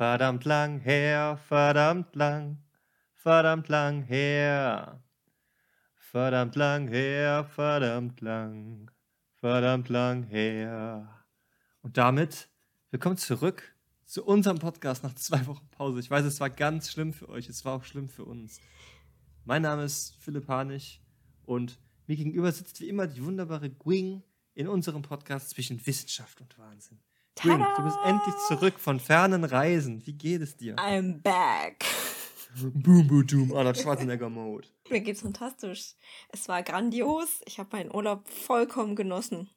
Verdammt lang her, verdammt lang, verdammt lang her. Verdammt lang her, verdammt lang, verdammt lang her. Und damit willkommen zurück zu unserem Podcast nach zwei Wochen Pause. Ich weiß, es war ganz schlimm für euch, es war auch schlimm für uns. Mein Name ist Philipp Hanich und mir gegenüber sitzt wie immer die wunderbare Gwing in unserem Podcast zwischen Wissenschaft und Wahnsinn. Gwing, du bist endlich zurück von fernen Reisen. Wie geht es dir? I'm back. Boom, boom, doom, Arnold Schwarzenegger-Mode. Mir geht's fantastisch. Es war grandios. Ich habe meinen Urlaub vollkommen genossen.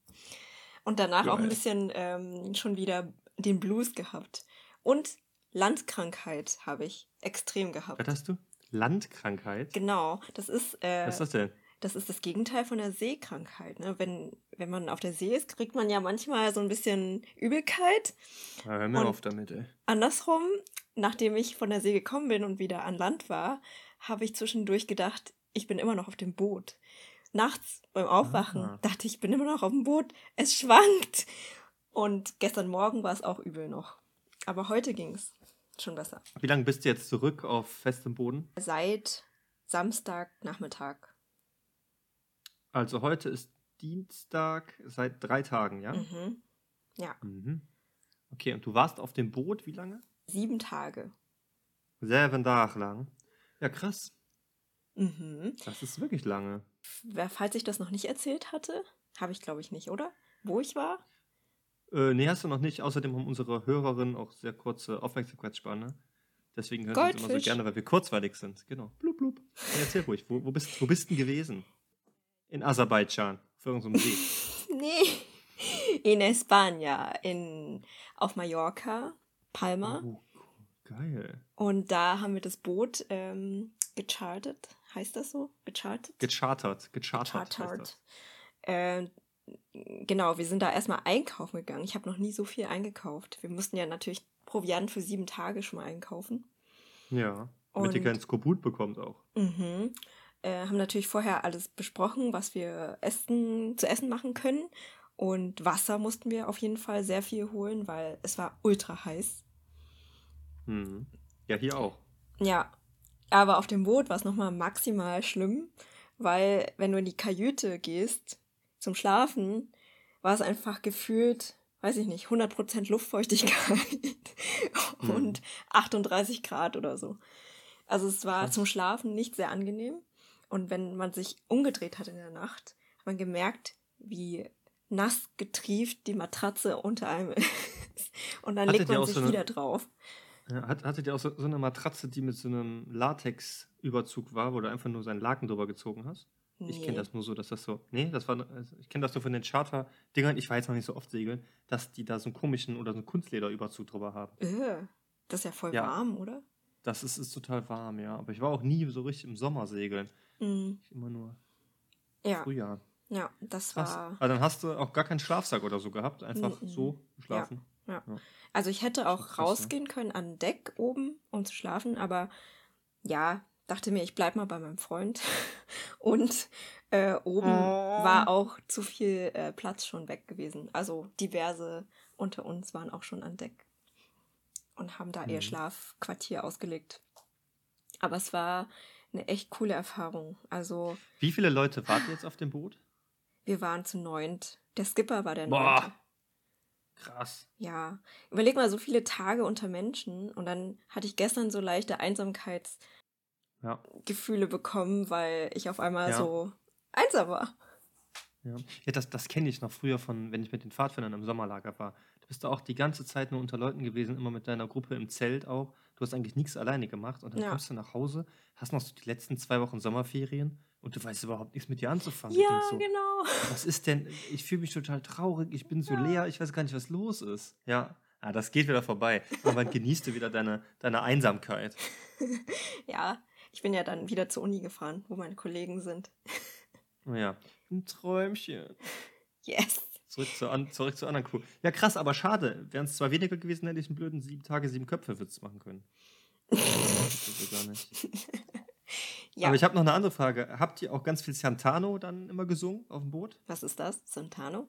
Und danach auch ein Geil. bisschen ähm, schon wieder den Blues gehabt. Und Landkrankheit habe ich extrem gehabt. Was hast du? Landkrankheit? Genau, das ist, äh, Was ist das denn? Das ist das Gegenteil von der Seekrankheit. Ne? Wenn, wenn man auf der See ist, kriegt man ja manchmal so ein bisschen Übelkeit. Ja, hör mir Und- auf damit, ey. Andersrum, nachdem ich von der See gekommen bin und wieder an Land war, habe ich zwischendurch gedacht, ich bin immer noch auf dem Boot. Nachts beim Aufwachen Ah. dachte ich, ich bin immer noch auf dem Boot. Es schwankt. Und gestern Morgen war es auch übel noch. Aber heute ging's schon besser. Wie lange bist du jetzt zurück auf festem Boden? Seit Samstagnachmittag. Also heute ist Dienstag seit drei Tagen, ja? Mhm. Ja, Mhm. Okay, und du warst auf dem Boot wie lange? sieben Tage. Sieben Tage lang. Ja, krass. Mhm. Das ist wirklich lange. Falls ich das noch nicht erzählt hatte, habe ich glaube ich nicht, oder? Wo ich war? Äh, nee, hast du noch nicht. Außerdem haben unsere Hörerinnen auch sehr kurze Aufmerksamkeitsspanne. Deswegen hören sie uns immer so gerne, weil wir kurzweilig sind. Genau. Blub, blub. Ja, erzähl ruhig. Wo, wo, bist, wo bist du denn gewesen? In Aserbaidschan. Auf irgendeinem See. Nee, in España, in, auf Mallorca, Palma. Oh, geil. Und da haben wir das Boot ähm, gechartet. Heißt das so? Gechartert. Gechartert. Gechartert. das. Äh, genau, wir sind da erstmal einkaufen gegangen. Ich habe noch nie so viel eingekauft. Wir mussten ja natürlich Proviant für sieben Tage schon mal einkaufen. Ja. Damit ihr Und- keinen Skorbut bekommt auch. Mhm. Äh, haben natürlich vorher alles besprochen, was wir essen, zu essen machen können. Und Wasser mussten wir auf jeden Fall sehr viel holen, weil es war ultra heiß. Mhm. Ja, hier auch. Ja, aber auf dem Boot war es nochmal maximal schlimm, weil wenn du in die Kajüte gehst zum Schlafen, war es einfach gefühlt, weiß ich nicht, 100% Luftfeuchtigkeit Mhm. und 38 Grad oder so. Also es war Krass. zum Schlafen nicht sehr angenehm. Und wenn man sich umgedreht hat in der Nacht, hat man gemerkt, wie nass getrieft die Matratze unter einem ist. Und dann Hattet legt man sich so eine- wieder drauf. Hat, hattet ihr auch so, so eine Matratze, die mit so einem Latex-Überzug war, wo du einfach nur seinen Laken drüber gezogen hast? Ich kenne Nee. das nur so, dass das so. Nee, das war. Also ich kenne das nur von den Charter-Dingern. Ich war jetzt noch nicht so oft segeln, dass die da so einen komischen oder so einen Kunstlederüberzug drüber haben. Äh, das ist ja voll Ja. warm, oder? Das ist, ist total warm, ja. Aber ich war auch nie so richtig im Sommer segeln. Mhm. Immer nur Ja, Frühjahr. ja, das Krass. war. Aber dann hast du auch gar keinen Schlafsack oder so gehabt. Einfach Mhm. so geschlafen. Also ich hätte auch rausgehen können an Deck oben, um zu schlafen, aber ja, dachte mir, ich bleib mal bei meinem Freund. Und äh, oben Oh. war auch zu viel äh, Platz schon weg gewesen. Also diverse unter uns waren auch schon an Deck und haben da ihr Mhm. Schlafquartier ausgelegt. Aber es war eine echt coole Erfahrung. Also Wie viele Leute wart ihr jetzt auf dem Boot? wir waren zu neunt. Der Skipper war der Boah. neunte. Krass. Ja, überleg mal so viele Tage unter Menschen und dann hatte ich gestern so leichte Einsamkeitsgefühle Ja. bekommen, weil ich auf einmal Ja. so einsam war. Ja, ja das, das kenne ich noch früher von, wenn ich mit den Pfadfindern im Sommerlager war. Du bist da auch die ganze Zeit nur unter Leuten gewesen, immer mit deiner Gruppe im Zelt auch. Du hast eigentlich nichts alleine gemacht und dann Ja. kommst du nach Hause, hast noch so die letzten zwei Wochen Sommerferien und du weißt überhaupt nichts mit dir anzufangen. Ja, so, genau. was ist denn? Ich fühle mich total traurig, ich bin so Ja. leer, ich weiß gar nicht, was los ist. Ja, ah, das geht wieder vorbei. Irgendwann genießt du wieder deine, deine Einsamkeit. Ja, ich bin ja dann wieder zur Uni gefahren, wo meine Kollegen sind. Oh ja, ein Träumchen. Yes. Zurück zur, an, zurück zur anderen Crew. Ja, krass, aber schade. Wären es zwar weniger gewesen, hätte ich einen blöden sieben Tage, sieben Köpfe Witz machen können. Das gar nicht. Ja, Aber ich habe noch eine andere Frage. Habt ihr auch ganz viel Santano dann immer gesungen auf dem Boot? was ist das? Santano?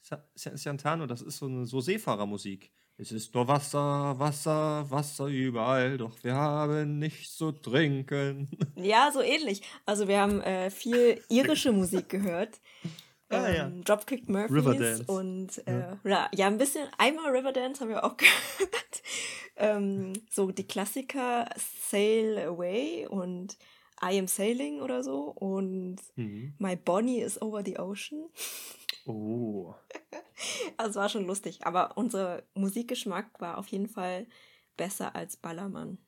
Sa- Sa- Santano, das ist so eine so Seefahrermusik. Es ist nur Wasser, Wasser, Wasser überall, doch wir haben nichts zu trinken. Ja, so ähnlich. Also wir haben äh, viel irische Musik gehört. Ah, ja. ähm, Dropkick Murphys Riverdance. und äh, ja. ja, ein bisschen, einmal Riverdance haben wir auch gehört. ähm, so die Klassiker Sail Away und I Am Sailing oder so und Mhm. My Bonnie is Over the Ocean. Oh. Also es war schon lustig, aber unser Musikgeschmack war auf jeden Fall besser als Ballermann.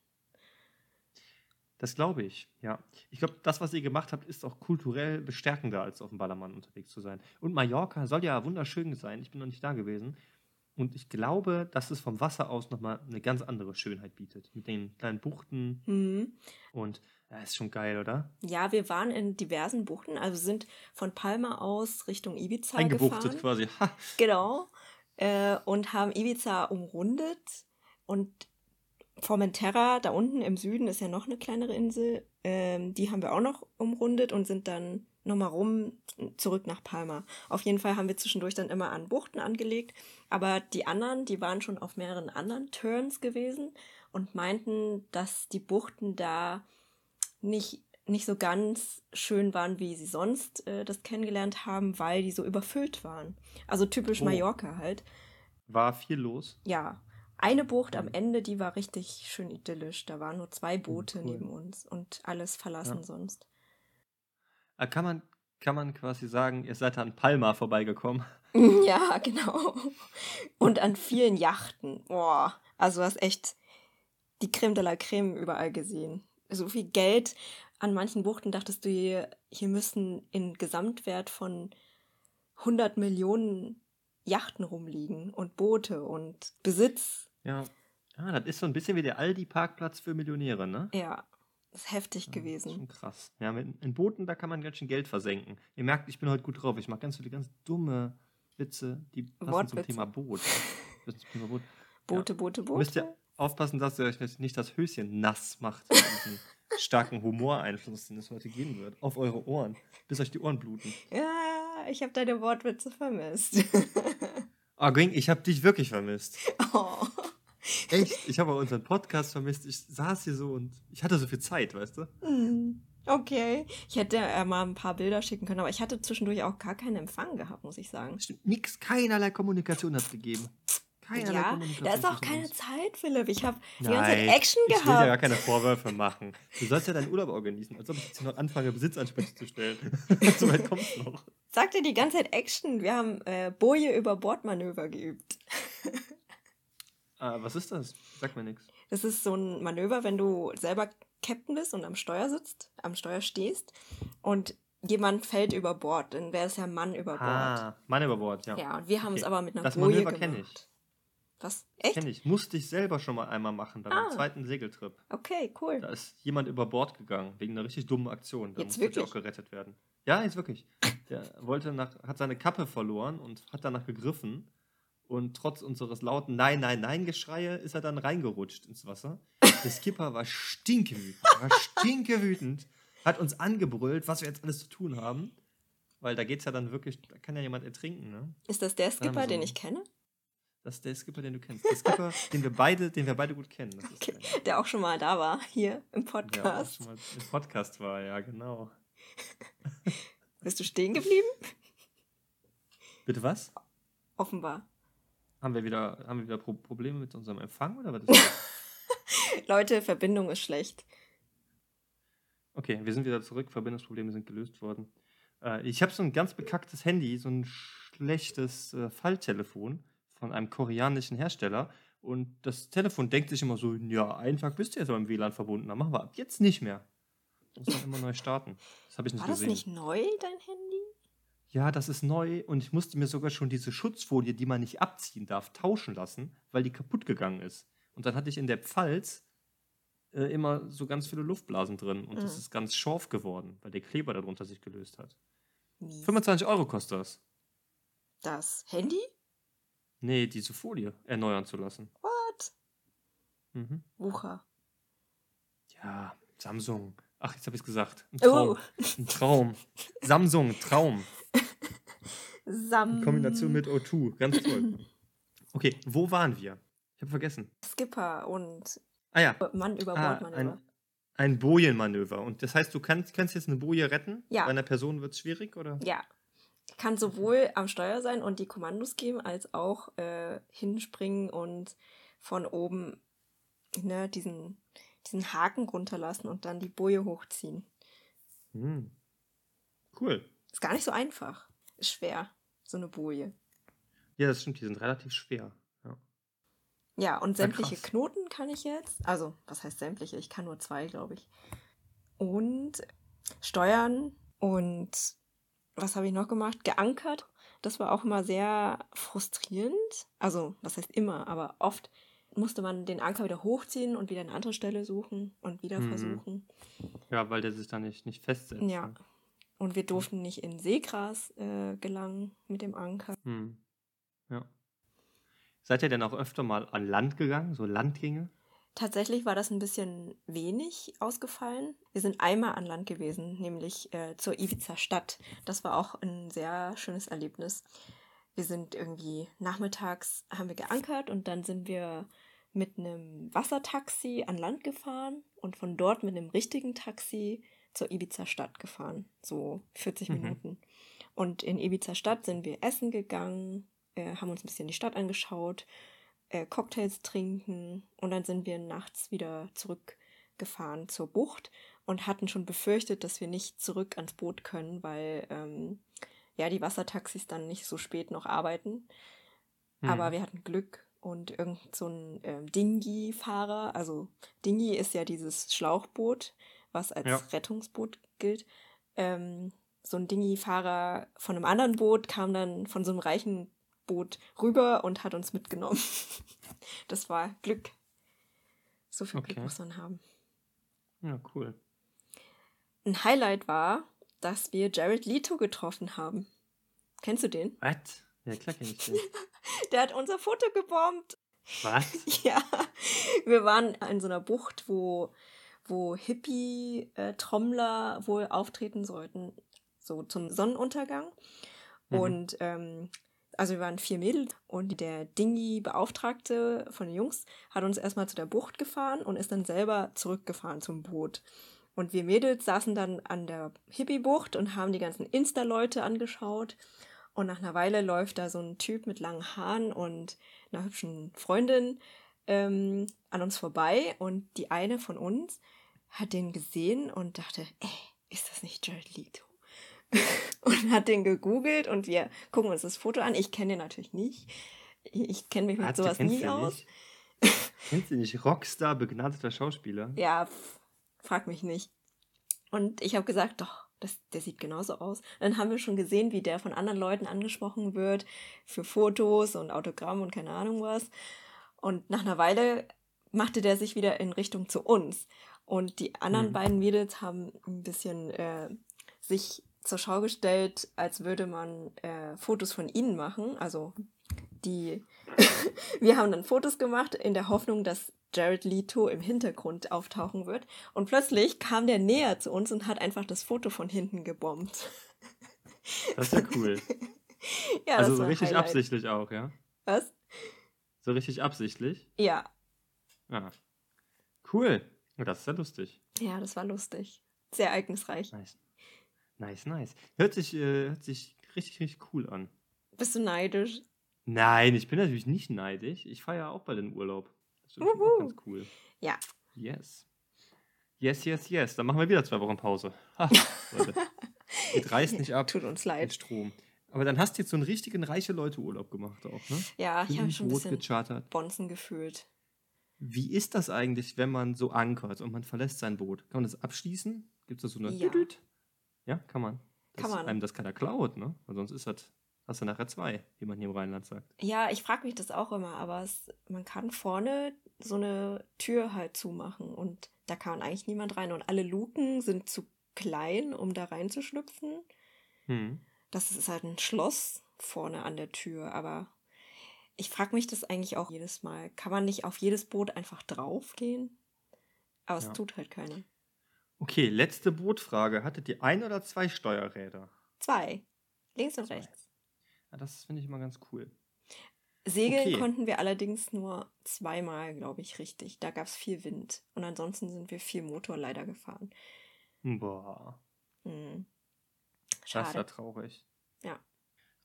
Das glaube ich, ja. Ich glaube, das, was ihr gemacht habt, ist auch kulturell bestärkender, als auf dem Ballermann unterwegs zu sein. Und Mallorca soll ja wunderschön sein. Ich bin noch nicht da gewesen. Und ich glaube, dass es vom Wasser aus nochmal eine ganz andere Schönheit bietet. Mit den kleinen Buchten Mhm. und ja, ist schon geil, oder? Ja, wir waren in diversen Buchten, also sind von Palma aus Richtung Ibiza Eingebuchtet gefahren. quasi. Ha. Genau. Äh, und haben Ibiza umrundet. Und Formentera, da unten im Süden, ist ja noch eine kleinere Insel. Ähm, die haben wir auch noch umrundet und sind dann nochmal rum zurück nach Palma. Auf jeden Fall haben wir zwischendurch dann immer an Buchten angelegt. Aber die anderen, die waren schon auf mehreren anderen Turns gewesen und meinten, dass die Buchten da nicht, nicht so ganz schön waren, wie sie sonst äh, das kennengelernt haben, weil die so überfüllt waren. Also typisch Oh. Mallorca halt. War viel los. Ja. Eine Bucht am Ende, die war richtig schön idyllisch. Da waren nur zwei Boote Oh, cool. neben uns und alles verlassen Ja. sonst. Äh, Kann man, kann man quasi sagen, ihr seid an Palma vorbeigekommen. Ja, genau. Und an vielen Yachten. Boah, also du hast echt die Creme de la Creme überall gesehen. So viel Geld an manchen Buchten dachtest du, hier, hier müssten in Gesamtwert von 100 Millionen Yachten rumliegen und Boote und Besitz. Ja. Ja, das ist so ein bisschen wie der Aldi-Parkplatz für Millionäre, ne? Ja, ist heftig Ja, gewesen. Schon krass. Ja, mit, in Booten, da kann man ganz schön Geld versenken. Ihr merkt, ich bin heute gut drauf. Ich mache ganz viele ganz dumme Witze, die passen zum Wortwitze. Thema Boot. Zum Thema Boot. Boote, Boote, Boote. Müsst ihr aufpassen, dass ihr euch nicht das Höschen nass macht. mit diesem starken Humoreinfluss, den es heute geben wird. Auf eure Ohren. Bis euch die Ohren bluten. Ja, ich habe deine Wortwitze vermisst. Ah, Ging, ich habe dich wirklich vermisst. oh. Echt? Ich habe auch unseren Podcast vermisst. Ich saß hier so und ich hatte so viel Zeit, weißt du? Hm, Okay. Ich hätte äh, mal ein paar Bilder schicken können, aber ich hatte zwischendurch auch gar keinen Empfang gehabt, muss ich sagen. Stimmt, nix, keinerlei Kommunikation hat es gegeben. Keinerlei Ja, Kommunikation. da ist auch keine uns. Zeit, Philipp. Ich habe die ganze Zeit Action Ich will dir gar gehabt. keine Vorwürfe machen. Du sollst ja deinen Urlaub genießen, als ob ich jetzt noch anfange, Besitzansprüche zu stellen. so weit kommt's noch. Sag dir die ganze Zeit Action. Wir haben äh, Boje über Bordmanöver geübt. Ah, was ist das? Sag mir nichts. Das ist so ein Manöver, wenn du selber Captain bist und am Steuer sitzt, am Steuer stehst und jemand fällt über Bord, dann wäre es ja Mann über Bord. Ah, Mann über Bord, ja. Ja, und wir haben es Okay. aber mit einer Das Boje Manöver gemacht. kenn ich. Was? Echt? Kenn ich. Musste ich selber schon mal einmal machen, bei meinem Ah. zweiten Segeltrip. Okay, cool. Da ist jemand über Bord gegangen, wegen einer richtig dummen Aktion. Da Jetzt musste der wirklich? auch gerettet werden. Ja, jetzt wirklich. Der wollte nach, hat seine Kappe verloren und hat danach gegriffen. Und trotz unseres lauten Nein, Nein, Nein-Geschreie ist er dann reingerutscht ins Wasser. Der Skipper war stinkewütend, war stinkewütend, hat uns angebrüllt, was wir jetzt alles zu tun haben. Weil da geht's ja dann wirklich, da kann ja jemand ertrinken, ne? Ist das der Skipper, so den einen- ich kenne? Das ist der Skipper, den du kennst. Der Skipper, den wir beide, den wir beide gut kennen. Okay. der. Auch schon mal da war, hier im Der auch Podcast. schon mal im Podcast war, ja, genau. Bist du stehen geblieben? Bitte was? Offenbar. Haben wir wieder, haben wir wieder Pro Probleme mit unserem Empfang oder was ist das? Leute, Verbindung ist schlecht. Okay, wir sind wieder zurück. Verbindungsprobleme sind gelöst worden. Äh, ich habe so ein ganz bekacktes Handy, so ein schlechtes äh, Falltelefon von einem koreanischen Hersteller. Und das Telefon denkt sich immer so: Ja, einen Tag bist du ja so im WLAN verbunden. Dann machen wir ab jetzt nicht mehr. Muss man immer neu starten. Das habe ich nicht War das gesehen. nicht neu, dein Handy? Ja, das ist neu und ich musste mir sogar schon diese Schutzfolie, die man nicht abziehen darf, tauschen lassen, weil die kaputt gegangen ist. Und dann hatte ich in der Pfalz äh, immer so ganz viele Luftblasen drin und das Mhm. ist ganz scharf geworden, weil der Kleber darunter sich gelöst hat. Mies. 25 Euro kostet das. Das Handy? Nee, diese Folie erneuern zu lassen. What? Mhm. Wucher. Ja, Samsung. Ach, jetzt habe ich es gesagt. Ein Oh, Traum. Ein Traum. Samsung, Traum. Sam. In Kombination mit O2. Ganz toll. Okay, wo waren wir? Ich habe vergessen. Skipper und Ah ja. Mann über Ah, Bord ein, ein Bojenmanöver. Und das heißt, du kannst, kannst jetzt eine Boje retten? Ja. Bei einer Person wird es schwierig, oder? Ja. Kann sowohl am Steuer sein und die Kommandos geben, als auch äh, hinspringen und von oben ne, diesen, diesen Haken runterlassen und dann die Boje hochziehen. Hm. Cool. Ist gar nicht so einfach. Ist schwer, so eine Boje. Ja, das stimmt, die sind relativ schwer. Ja. Ja, und Ja, sämtliche krass. Knoten kann ich jetzt. Also, was heißt sämtliche? Ich kann nur zwei, glaube ich. Und steuern und was habe ich noch gemacht? Geankert. Das war auch immer sehr frustrierend. Also, was heißt immer, aber oft musste man den Anker wieder hochziehen und wieder eine andere Stelle suchen und wieder Mhm. versuchen. ja, weil der sich da nicht, nicht festsetzt. Ja. ne? Und wir durften nicht in Seegras äh, gelangen mit dem Anker. Hm. Ja. Seid ihr denn auch öfter mal an Land gegangen, so Landgänge? Tatsächlich war das ein bisschen wenig ausgefallen. Wir sind einmal an Land gewesen, nämlich äh, zur Ibiza Stadt. Das war auch ein sehr schönes Erlebnis. Wir sind irgendwie nachmittags haben wir geankert und dann sind wir mit einem Wassertaxi an Land gefahren und von dort mit einem richtigen Taxi zur Ibiza Stadt gefahren. So 40 Mhm. Minuten. Und in Ibiza Stadt sind wir essen gegangen, äh, haben uns ein bisschen die Stadt angeschaut, äh, Cocktails trinken und dann sind wir nachts wieder zurückgefahren zur Bucht und hatten schon befürchtet, dass wir nicht zurück ans Boot können, weil ähm, ja die Wassertaxis dann nicht so spät noch arbeiten. Hm. Aber wir hatten Glück und irgend so ein ähm, Dingi-Fahrer, also Dingi ist ja dieses Schlauchboot, was als Ja. Rettungsboot gilt. Ähm, so ein Dingi-Fahrer von einem anderen Boot kam dann von so einem reichen Boot rüber und hat uns mitgenommen. Das war Glück. So viel Glück Okay. muss man haben. Ja, cool. Ein Highlight war, dass wir Jared Leto getroffen haben. Kennst du den? Was? Ja, klar kenn ich den. Der hat unser Foto gebombt. Was? Ja, wir waren in so einer Bucht, wo, wo Hippie-Trommler wohl auftreten sollten, so zum Sonnenuntergang. Mhm. Und ähm, also wir waren vier Mädels und der Dingi-Beauftragte von den Jungs hat uns erstmal zu der Bucht gefahren und ist dann selber zurückgefahren zum Boot. Und wir Mädels saßen dann an der Hippie-Bucht und haben die ganzen Insta-Leute angeschaut. Und nach einer Weile läuft da so ein Typ mit langen Haaren und einer hübschen Freundin ähm, an uns vorbei. Und die eine von uns hat den gesehen und dachte, ey, ist das nicht Jared Leto? und hat den gegoogelt und wir gucken uns das Foto an. Ich kenne den natürlich nicht. Ich, kenne mich mit du sowas nie aus. Kennst du nicht? Rockstar, begnadeter Schauspieler? Ja, frag mich nicht. Und ich habe gesagt, doch, das, der sieht genauso aus. Dann haben wir schon gesehen, wie der von anderen Leuten angesprochen wird für Fotos und Autogramm und keine Ahnung was. Und nach einer Weile machte der sich wieder in Richtung zu uns. Und die anderen Mhm. beiden Mädels haben ein bisschen äh, sich zur Schau gestellt, als würde man äh, Fotos von ihnen machen. Also die, wir haben dann Fotos gemacht in der Hoffnung, dass Jared Leto im Hintergrund auftauchen wird. Und plötzlich kam der näher zu uns und hat einfach das Foto von hinten gebombt. Das ist ja cool. ja, also das so war richtig Highlight. absichtlich auch, ja? Was? So richtig absichtlich? Ja, Ja. Cool. Das ist ja lustig. ja, das war lustig. Sehr ereignisreich. Nice. Nice, nice. Hört sich, äh, hört sich richtig, richtig cool an. Bist du neidisch? Nein, ich bin natürlich nicht neidisch. Ich feiere auch bald den Urlaub. Das ist auch ganz cool. Ja. Yes. Yes, yes, yes. Dann machen wir wieder zwei Wochen Pause. Ha, Leute. Geht reißt nicht ab. Tut uns Mit leid. Strom. Aber dann hast du jetzt so einen richtigen reiche Leute Urlaub gemacht auch, ne? Ja, ich habe schon ein bisschen gechartert. Bonzen gefühlt. Wie ist das eigentlich, wenn man so ankert und man verlässt sein Boot? Kann man das abschließen? Gibt es da so eine Ja. Ja, kann man. Dass Kann man. einem das keiner klaut, ne? Weil sonst ist das, hast du nachher zwei, wie man hier im Rheinland sagt. Ja, ich frage mich das auch immer, aber es, man kann vorne so eine Tür halt zumachen und da kann eigentlich niemand rein. Und alle Luken sind zu klein, um da reinzuschlüpfen. Hm. Das ist halt ein Schloss vorne an der Tür, aber ich frage mich das eigentlich auch jedes Mal. Kann man nicht auf jedes Boot einfach draufgehen? Aber es Ja. tut halt keiner. Okay, letzte Bootfrage. Hattet ihr ein oder zwei Steuerräder? Zwei. Links und rechts. Ja, das finde ich immer ganz cool. Segeln Okay. konnten wir allerdings nur zweimal, glaube ich, richtig. Da gab es viel Wind. Und ansonsten sind wir viel Motor leider gefahren. Boah, Hm. das ist ja Schade. traurig. Ja.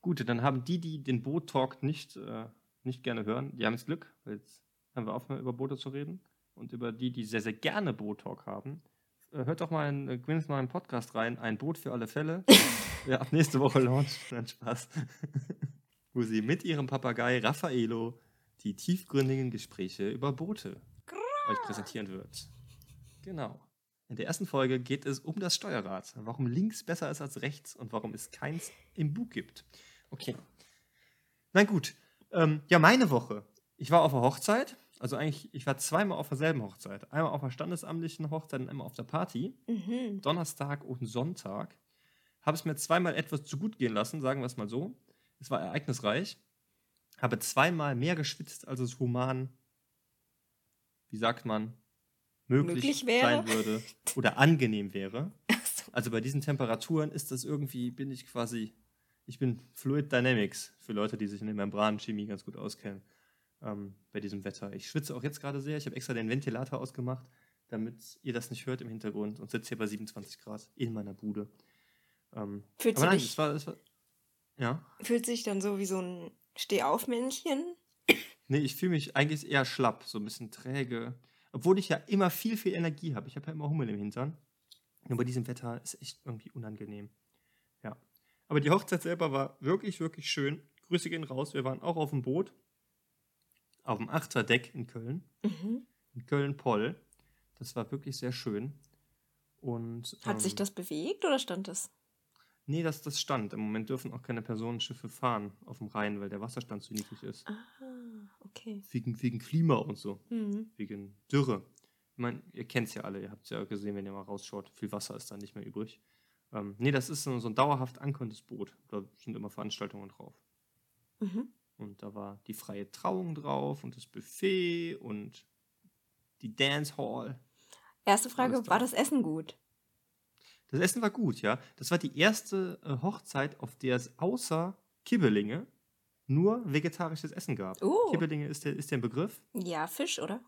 Gut, dann haben die, die den Boot-Talk nicht, äh, nicht gerne hören, die haben jetzt Glück, weil jetzt haben wir aufgehört, über Boote zu reden. Und über die, die sehr, sehr gerne Boot-Talk haben, hört doch mal in, äh, mal einen Podcast rein, ein Boot für alle Fälle. ja, ab nächste Woche launcht, nein, Spaß. Wo sie mit ihrem Papagei Raffaello die tiefgründigen Gespräche über Boote euch präsentieren wird. Genau. In der ersten Folge geht es um das Steuerrad, warum links besser ist als rechts und warum es keins im Bug gibt. Okay. Na gut. Ähm, ja, meine Woche. Ich war auf der Hochzeit. Also eigentlich, ich war zweimal auf derselben Hochzeit. Einmal auf der standesamtlichen Hochzeit und einmal auf der Party. Mhm. Donnerstag und Sonntag. Habe es mir zweimal etwas zu gut gehen lassen, sagen wir es mal so. Es war ereignisreich. Habe zweimal mehr geschwitzt, als es human, wie sagt man, möglich, Möglich wäre. sein würde oder angenehm wäre. So. Also bei diesen Temperaturen ist das irgendwie, bin ich quasi, ich bin Fluid Dynamics für Leute, die sich in der Membranenchemie ganz gut auskennen. Ähm, bei diesem Wetter. Ich schwitze auch jetzt gerade sehr. Ich habe extra den Ventilator ausgemacht, damit ihr das nicht hört im Hintergrund und sitze hier bei 27 Grad in meiner Bude. Ähm, Fühlt aber nein, dich- es war, es war, ja. Fühlt sich dann so wie so ein Stehaufmännchen? Nee, ich fühle mich eigentlich eher schlapp, so ein bisschen träge. Obwohl ich ja immer viel, viel Energie habe. Ich habe ja immer Hummel im Hintern. Nur bei diesem Wetter ist echt irgendwie unangenehm. Ja. Aber die Hochzeit selber war wirklich, wirklich schön. Grüße gehen raus. Wir waren auch auf dem Boot. Auf dem Achterdeck in Köln. Mhm. In Köln-Poll. Das war wirklich sehr schön. Und, Hat sich ähm, das bewegt oder stand das? Nee, das, das stand. Im Moment dürfen auch keine Personenschiffe fahren auf dem Rhein, weil der Wasserstand zu niedrig ist. Ah, okay. Wegen, wegen Klima und so. Mhm. wegen Dürre. Ich meine, ihr kennt es ja alle, ihr habt es ja gesehen, wenn ihr mal rausschaut. Viel Wasser ist da nicht mehr übrig. Ähm, nee, das ist so, so ein dauerhaft ankommendes Boot. Da sind immer Veranstaltungen drauf. Mhm. Und da war die freie Trauung drauf und das Buffet und die Dance Hall. Erste Frage, war das Essen gut? Das Essen war gut, ja. Das war die erste äh, Hochzeit, auf der es außer Kibbelinge nur vegetarisches Essen gab. Oh. Kibbelinge ist der, ist der Begriff. Ja, Fisch, oder?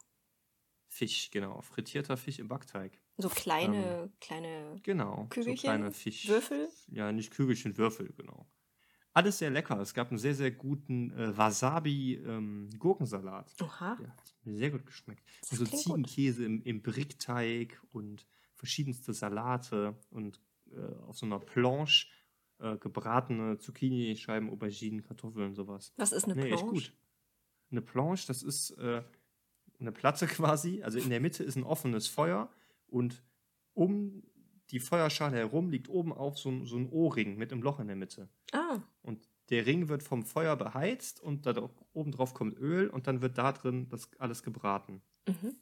Fisch, genau. Frittierter Fisch im Backteig. So kleine, kleine Genau. Kügelchen, so kleine Fisch. Würfel? Ja, nicht Kügelchen, Würfel, genau. Alles sehr lecker. Es gab einen sehr, sehr guten äh, Wasabi-Gurkensalat. Oha. Der hat mir sehr gut geschmeckt. Das Und so klingt gut. Ziegenkäse im, im Brickteig und verschiedenste Salate und äh, auf so einer Planche äh, gebratene Zucchini-Scheiben, Auberginen, Kartoffeln, sowas. Was ist eine Nee, echt Planche? gut. Eine Planche, das ist äh, eine Platte quasi. Also in der Mitte ist ein offenes Feuer und um die Feuerschale herum liegt oben auf so, so ein O-Ring mit einem Loch in der Mitte. Ah, Und der Ring wird vom Feuer beheizt und da oben drauf kommt Öl und dann wird da drin das alles gebraten. mhm.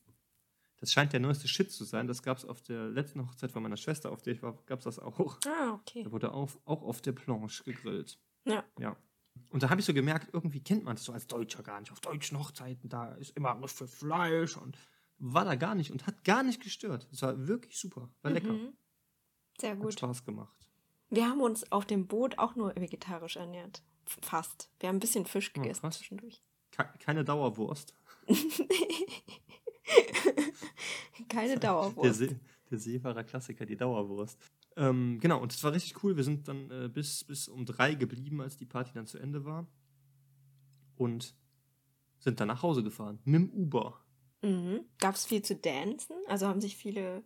Das scheint der neueste Shit zu sein. Das gab es auf der letzten Hochzeit von meiner Schwester, auf der ich war, gab es das auch. ah, okay. Da wurde auf, auch auf der Planche gegrillt. Ja. Ja. Und da habe ich so gemerkt, irgendwie kennt man das so als Deutscher gar nicht. Auf deutschen Hochzeiten, da ist immer was für Fleisch und war da gar nicht und hat gar nicht gestört. Es war wirklich super. War lecker. Mhm. Sehr Hat gut. Spaß gemacht. Wir haben uns auf dem Boot auch nur vegetarisch ernährt. Fast. Wir haben ein bisschen Fisch Oh, gegessen krass. zwischendurch. Ke keine Dauerwurst. Keine Der, Dauerwurst. See, der Seefahrer Klassiker, die Dauerwurst. Ähm, genau, und es war richtig cool. Wir sind dann äh, bis, bis um drei geblieben, als die Party dann zu Ende war. Und sind dann nach Hause gefahren. Mit dem Uber. Mhm. Gab es viel zu dancen? Also haben sich viele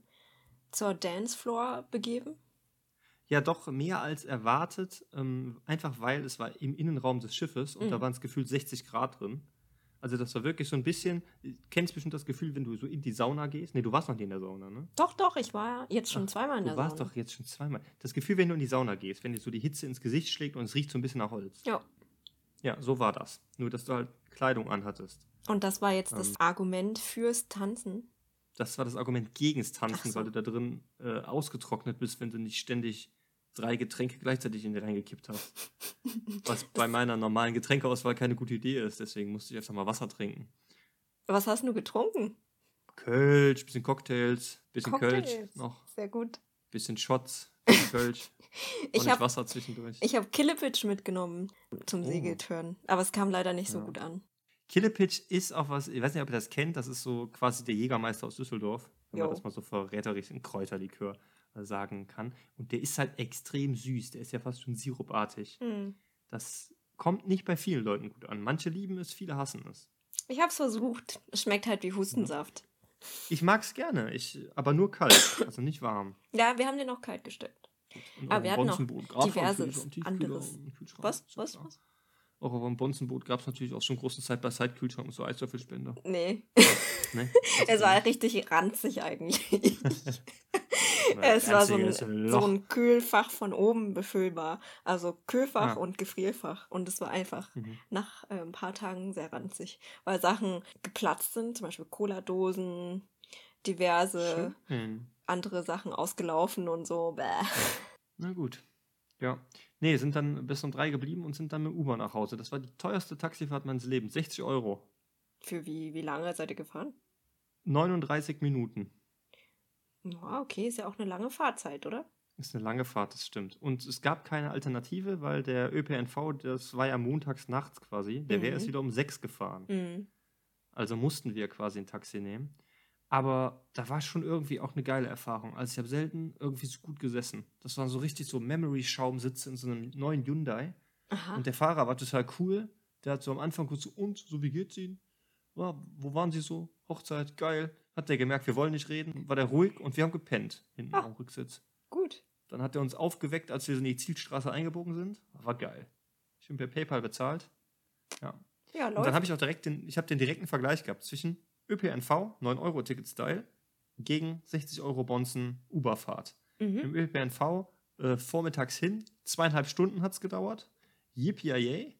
zur Dancefloor begeben? Ja, doch mehr als erwartet. Ähm, einfach weil es war im Innenraum des Schiffes und da Mhm. waren es gefühlt 60 Grad drin. Also das war wirklich so ein bisschen, du kennst bestimmt das Gefühl, wenn du so in die Sauna gehst. Nee, du warst noch nie in der Sauna, ne? Doch, doch, ich war jetzt schon Ach, zweimal in Du der warst Sauna. doch jetzt schon zweimal. Das Gefühl, wenn du in die Sauna gehst, wenn dir so die Hitze ins Gesicht schlägt und es riecht so ein bisschen nach Holz. Ja. Ja, so war das. Nur, dass du halt Kleidung anhattest. Und das war jetzt das Ähm. Argument fürs Tanzen. Das war das Argument gegens Tanzen, Ach so. weil du da drin äh, ausgetrocknet bist, wenn du nicht ständig drei Getränke gleichzeitig in dir reingekippt hast. Was bei meiner normalen Getränkeauswahl keine gute Idee ist. Deswegen musste ich einfach mal Wasser trinken. Was hast du getrunken? Kölsch, bisschen Cocktails, bisschen Cocktails. Kölsch noch. Sehr gut. Bisschen Shots, bisschen Kölsch. Ich und hab- Wasser zwischendurch. Ich habe Killepitch mitgenommen zum Oh. Segeltörn, aber es kam leider nicht so Ja. gut an. Killepitch ist auch was, ich weiß nicht, ob ihr das kennt, das ist so quasi der Jägermeister aus Düsseldorf, wenn Jo. man das mal so verräterisch in Kräuterlikör äh, sagen kann. Und der ist halt extrem süß, der ist ja fast schon sirupartig. Hm. Das kommt nicht bei vielen Leuten gut an. Manche lieben es, viele hassen es. Ich habe es versucht. Es schmeckt halt wie Hustensaft. Ich mag es gerne, ich, aber nur kalt, also nicht warm. Ja, wir haben den auch kalt gestellt. Und Aber auf wir hatten noch diverses anderes. Was? Was? Was? Auch auf dem Bonzenboot gab es natürlich auch schon großen Side-by-Side-Kühlschrank und so Eiswürfelspender. Nee, Ne? es war richtig ranzig eigentlich. es war so ein, so ein Kühlfach von oben befüllbar. Also Kühlfach Ah. und Gefrierfach. Und es war einfach Mhm. nach äh, ein paar Tagen sehr ranzig, weil Sachen geplatzt sind, zum Beispiel Cola-Dosen, diverse Schön. andere Sachen ausgelaufen und so. Bäh. Na gut. Ja. Nee, sind dann bis um drei geblieben und sind dann mit Uber nach Hause. Das war die teuerste Taxifahrt meines Lebens. 60 Euro. Für wie, wie lange seid ihr gefahren? 39 Minuten. Ja, okay, ist ja auch eine lange Fahrzeit, oder? Ist eine lange Fahrt, das stimmt. Und es gab keine Alternative, weil der ÖPNV, das war ja montags nachts quasi, der wäre Mhm. erst wieder um sechs gefahren. Mhm. Also mussten wir quasi ein Taxi nehmen. Aber da war schon irgendwie auch eine geile Erfahrung. Also ich habe selten irgendwie so gut gesessen. Das waren so richtig so Memory-Schaumsitze in so einem neuen Hyundai. Aha. Und der Fahrer war total cool. Der hat so am Anfang kurz so, und, so wie geht's Ihnen? Ja, wo waren Sie so? Hochzeit, geil. Hat der gemerkt, wir wollen nicht reden. War der ruhig und wir haben gepennt hinten Ah. am Rücksitz. Gut. Dann hat er uns aufgeweckt, als wir in die Zielstraße eingebogen sind. War geil. Ich bin per PayPal bezahlt. Ja. Ja, Und dann habe ich auch direkt den, ich habe den direkten Vergleich gehabt zwischen ÖPNV, 9-Euro-Ticket-Style, gegen 60 Euro Bonzen Uberfahrt. Mhm. Im ÖPNV äh, vormittags hin, zweieinhalb Stunden hat es gedauert. Yippie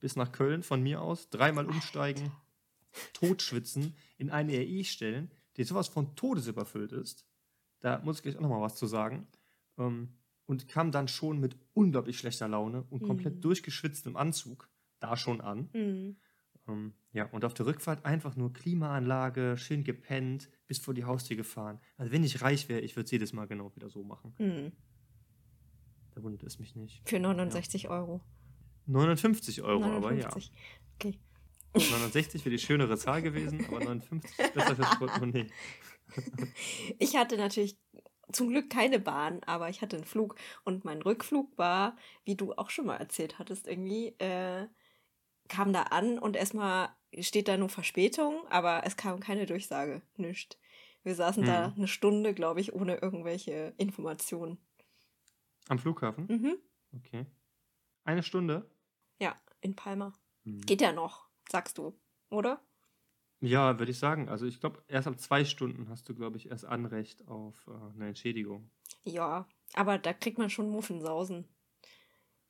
bis nach Köln von mir aus, dreimal umsteigen, totschwitzen, in eine RE stellen, die sowas von todesüberfüllt ist. Da muss ich gleich auch nochmal was zu sagen. Ähm, und kam dann schon mit unglaublich schlechter Laune und komplett Mhm. durchgeschwitzt im Anzug da schon an. Mhm. Ähm, ja, und auf der Rückfahrt einfach nur Klimaanlage, schön gepennt, bis vor die Haustür gefahren. Also wenn ich reich wäre, ich würde es jedes Mal genau wieder so machen. Mhm. Da wundert es mich nicht. Für 69 Euro. 59 Euro, aber ja. 59. Okay. 69 wäre die schönere Zahl gewesen, aber 59 ist besser fürs Portemonnaie. Ich hatte natürlich zum Glück keine Bahn, aber ich hatte einen Flug und mein Rückflug war, wie du auch schon mal erzählt hattest, irgendwie, äh, kam da an und erstmal steht da nur Verspätung, aber es kam keine Durchsage, nischt. Wir saßen da Mhm. eine Stunde, glaube ich, ohne irgendwelche Informationen. Am Flughafen? Mhm. Okay. Eine Stunde? Ja, in Palma. Hm. Geht ja noch, sagst du, oder? Ja, würde ich sagen. Also ich glaube, erst ab zwei Stunden hast du, glaube ich, erst Anrecht auf äh, eine Entschädigung. Ja, aber da kriegt man schon Muffensausen.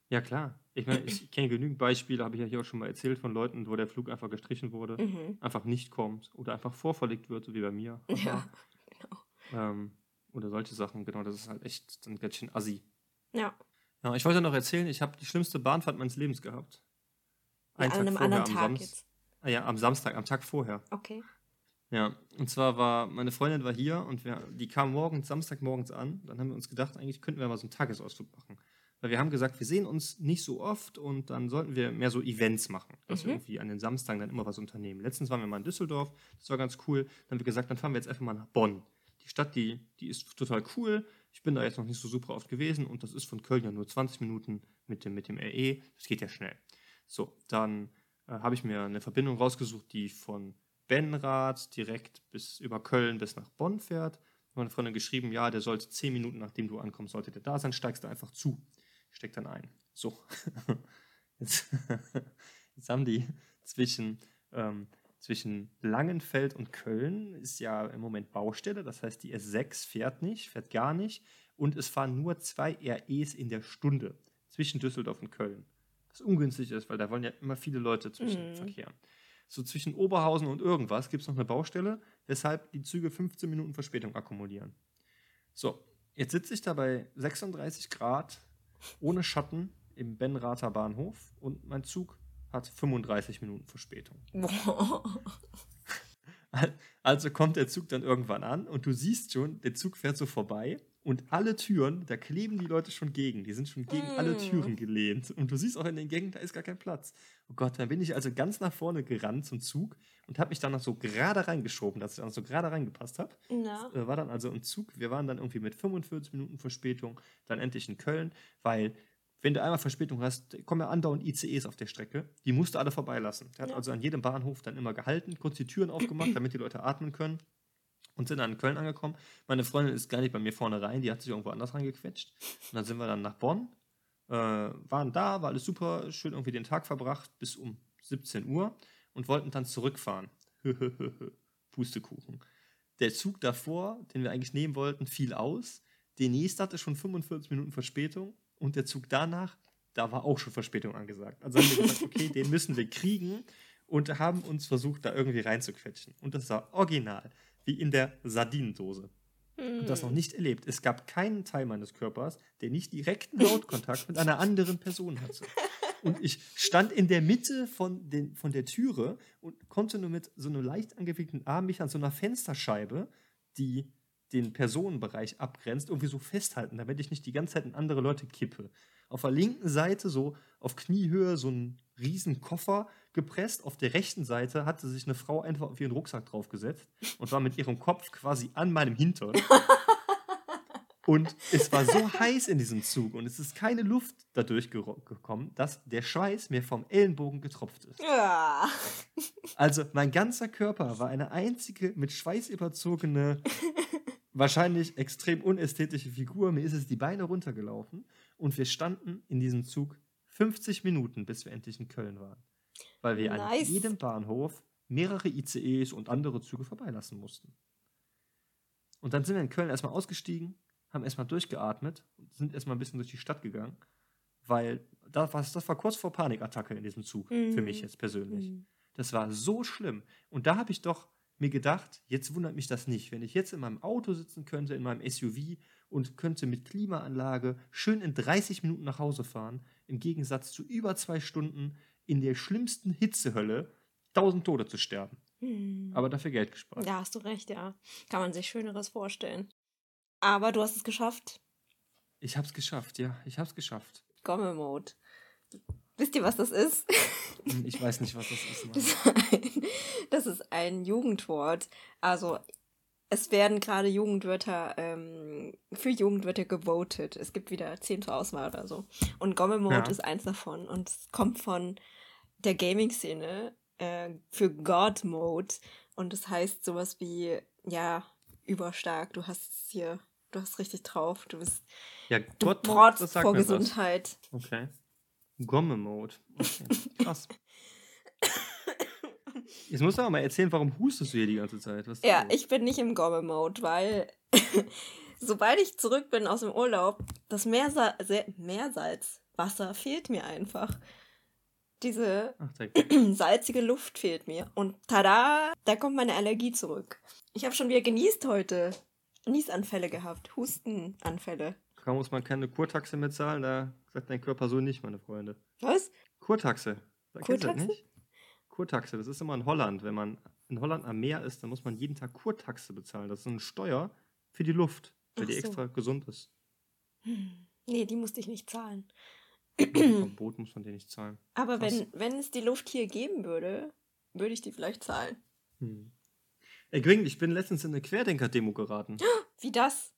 Ja, klar. Ich meine, ich kenne genügend Beispiele, habe ich ja hier auch schon mal erzählt, von Leuten, wo der Flug einfach gestrichen wurde, Mhm. einfach nicht kommt oder einfach vorverlegt wird, so wie bei mir. Ja, Ähm, oder solche Sachen, genau, das ist halt echt ganz schön assi. ja. Ja, ich wollte noch erzählen, ich habe die schlimmste Bahnfahrt meines Lebens gehabt. Einen An einem vorher, anderen am Tag Samst- jetzt. Ah ja, am Samstag, am Tag vorher. Okay. Ja, und zwar war, meine Freundin war hier und wir, die kam morgens, Samstagmorgens an. Dann haben wir uns gedacht, eigentlich könnten wir mal so einen Tagesausflug machen. Weil wir haben gesagt, wir sehen uns nicht so oft und dann sollten wir mehr so Events machen. Dass wir Mhm. irgendwie an den Samstagen dann immer was unternehmen. Letztens waren wir mal in Düsseldorf, das war ganz cool. Dann haben wir gesagt, dann fahren wir jetzt einfach mal nach Bonn. Die Stadt, die, die ist total cool. Ich bin da jetzt noch nicht so super oft gewesen und das ist von Köln ja nur 20 Minuten mit dem, mit dem RE. Das geht ja schnell. So, dann äh, habe ich mir eine Verbindung rausgesucht, die von Benrath direkt bis über Köln bis nach Bonn fährt. Meine Freundin geschrieben, ja, der sollte 10 Minuten nachdem du ankommst, sollte der da sein, steigst du einfach zu. Ich steck dann ein. So. Jetzt, jetzt haben die zwischen, ähm, zwischen Langenfeld und Köln ist ja im Moment Baustelle. Das heißt, die S6 fährt nicht, fährt gar nicht. Und es fahren nur zwei REs in der Stunde zwischen Düsseldorf und Köln. Was ungünstig ist, weil da wollen ja immer viele Leute zwischen Mhm. verkehren. So zwischen Oberhausen und irgendwas gibt es noch eine Baustelle, weshalb die Züge 15 Minuten Verspätung akkumulieren. So, jetzt sitze ich da bei 36 Grad ohne Schatten im Benrather Bahnhof und mein Zug hat 35 Minuten Verspätung. Boah. Also kommt der Zug dann irgendwann an und du siehst schon, der Zug fährt so vorbei Und alle Türen, da kleben die Leute schon gegen. Die sind schon gegen alle Mm. Türen gelehnt. Und du siehst auch in den Gängen, da ist gar kein Platz. Oh Gott, dann bin ich also ganz nach vorne gerannt zum Zug und habe mich dann noch so gerade reingeschoben, dass ich dann so gerade reingepasst habe. Äh, war dann also im Zug. Wir waren dann irgendwie mit 45 Minuten Verspätung dann endlich in Köln, weil wenn du einmal Verspätung hast, kommen ja andauernd ICEs auf der Strecke. Die musst du alle vorbeilassen. Der hat Ja. also an jedem Bahnhof dann immer gehalten, kurz die Türen aufgemacht, damit die Leute atmen können. Und sind dann in Köln angekommen. Meine Freundin ist gar nicht bei mir vorne rein, die hat sich irgendwo anders reingequetscht. Und dann sind wir dann nach Bonn, äh, waren da, war alles super, schön irgendwie den Tag verbracht bis um 17 Uhr und wollten dann zurückfahren. Pustekuchen. Der Zug davor, den wir eigentlich nehmen wollten, fiel aus. Der nächste hatte schon 45 Minuten Verspätung und der Zug danach, da war auch schon Verspätung angesagt. Also haben wir gesagt, okay, den müssen wir kriegen und haben uns versucht, da irgendwie reinzuquetschen. Und das war original, wie in der Sardinendose. Und das noch nicht erlebt. Es gab keinen Teil meines Körpers, der nicht direkten Hautkontakt mit einer anderen Person hatte. Und ich stand in der Mitte von, den, von der Türe und konnte nur mit so einem leicht angewickelten Arm mich an so einer Fensterscheibe, die den Personenbereich abgrenzt, irgendwie so festhalten, damit ich nicht die ganze Zeit in andere Leute kippe. Auf der linken Seite, so auf Kniehöhe, so ein riesen Koffer gepresst. Auf der rechten Seite hatte sich eine Frau einfach auf ihren Rucksack draufgesetzt und war mit ihrem Kopf quasi an meinem Hintern. Und es war so heiß in diesem Zug und es ist keine Luft dadurch gekommen, dass der Schweiß mir vom Ellenbogen getropft ist. Ja. Also mein ganzer Körper war eine einzige mit Schweiß überzogene, wahrscheinlich extrem unästhetische Figur. Mir ist es die Beine runtergelaufen und wir standen in diesem Zug 50 Minuten, bis wir endlich in Köln waren. Weil wir an Nice. jedem Bahnhof mehrere ICEs und andere Züge vorbeilassen mussten. Und dann sind wir in Köln erstmal ausgestiegen, haben erstmal durchgeatmet und sind erstmal ein bisschen durch die Stadt gegangen, weil das war, das war kurz vor Panikattacke in diesem Zug, für mich Mhm. jetzt persönlich. Mhm. Das war so schlimm. Und da habe ich doch mir gedacht, jetzt wundert mich das nicht, wenn ich jetzt in meinem Auto sitzen könnte, in meinem SUV und könnte mit Klimaanlage schön in 30 Minuten nach Hause fahren, im Gegensatz zu über zwei Stunden in der schlimmsten Hitzehölle 1000 Tote zu sterben. Hm. Aber dafür Geld gespart. Da hast du recht, ja. Kann man sich Schöneres vorstellen. Aber du hast es geschafft. Ich habe es geschafft, ja, ich habe es geschafft. Gomme-Mode. Wisst ihr, was das ist? Hm, Ich weiß nicht, was das ist. Mann. Das ist ein, das ist ein Jugendwort. Also, es werden gerade Jugendwörter ähm, für Jugendwörter gewotet. Es gibt wieder zehn zur Auswahl oder so. Und Gomme-Mode Ja. ist eins davon. Und es kommt von der Gaming-Szene äh, für God-Mode. Und es heißt sowas wie, ja, überstark. Du hast es hier, du hast richtig drauf. Du bist, Ja, du Gott, protzt das sagt vor mir was. Gesundheit. Okay. Gomme-Mode. Okay. Krass. Jetzt musst du aber mal erzählen, warum hustest du hier die ganze Zeit? Was Ja, ich bin nicht im Gomme-Mode, weil sobald ich zurück bin aus dem Urlaub, das Meersa Se- Meersalzwasser fehlt mir einfach. Diese Ach, salzige Luft fehlt mir. Und tada, da kommt meine Allergie zurück. Ich habe schon wieder genießt heute. Niesanfälle gehabt, Hustenanfälle. Da muss man keine Kurtaxe mehr zahlen, da sagt dein Körper so nicht, meine Freunde. Was? Kurtaxe. Da kennst du das Kurtaxe? nicht? Kurtaxe, das ist immer in Holland. Wenn man in Holland am Meer ist, dann muss man jeden Tag Kurtaxe bezahlen. Das ist eine Steuer für die Luft, weil Ach die so. extra gesund ist. Hm. Nee, die musste ich nicht zahlen. Vom Boot muss man die nicht zahlen. Aber Krass. wenn, wenn es die Luft hier geben würde, würde ich die vielleicht zahlen. Hm. Ey, Gwing, ich bin letztens in eine Querdenker-Demo geraten. Wie das?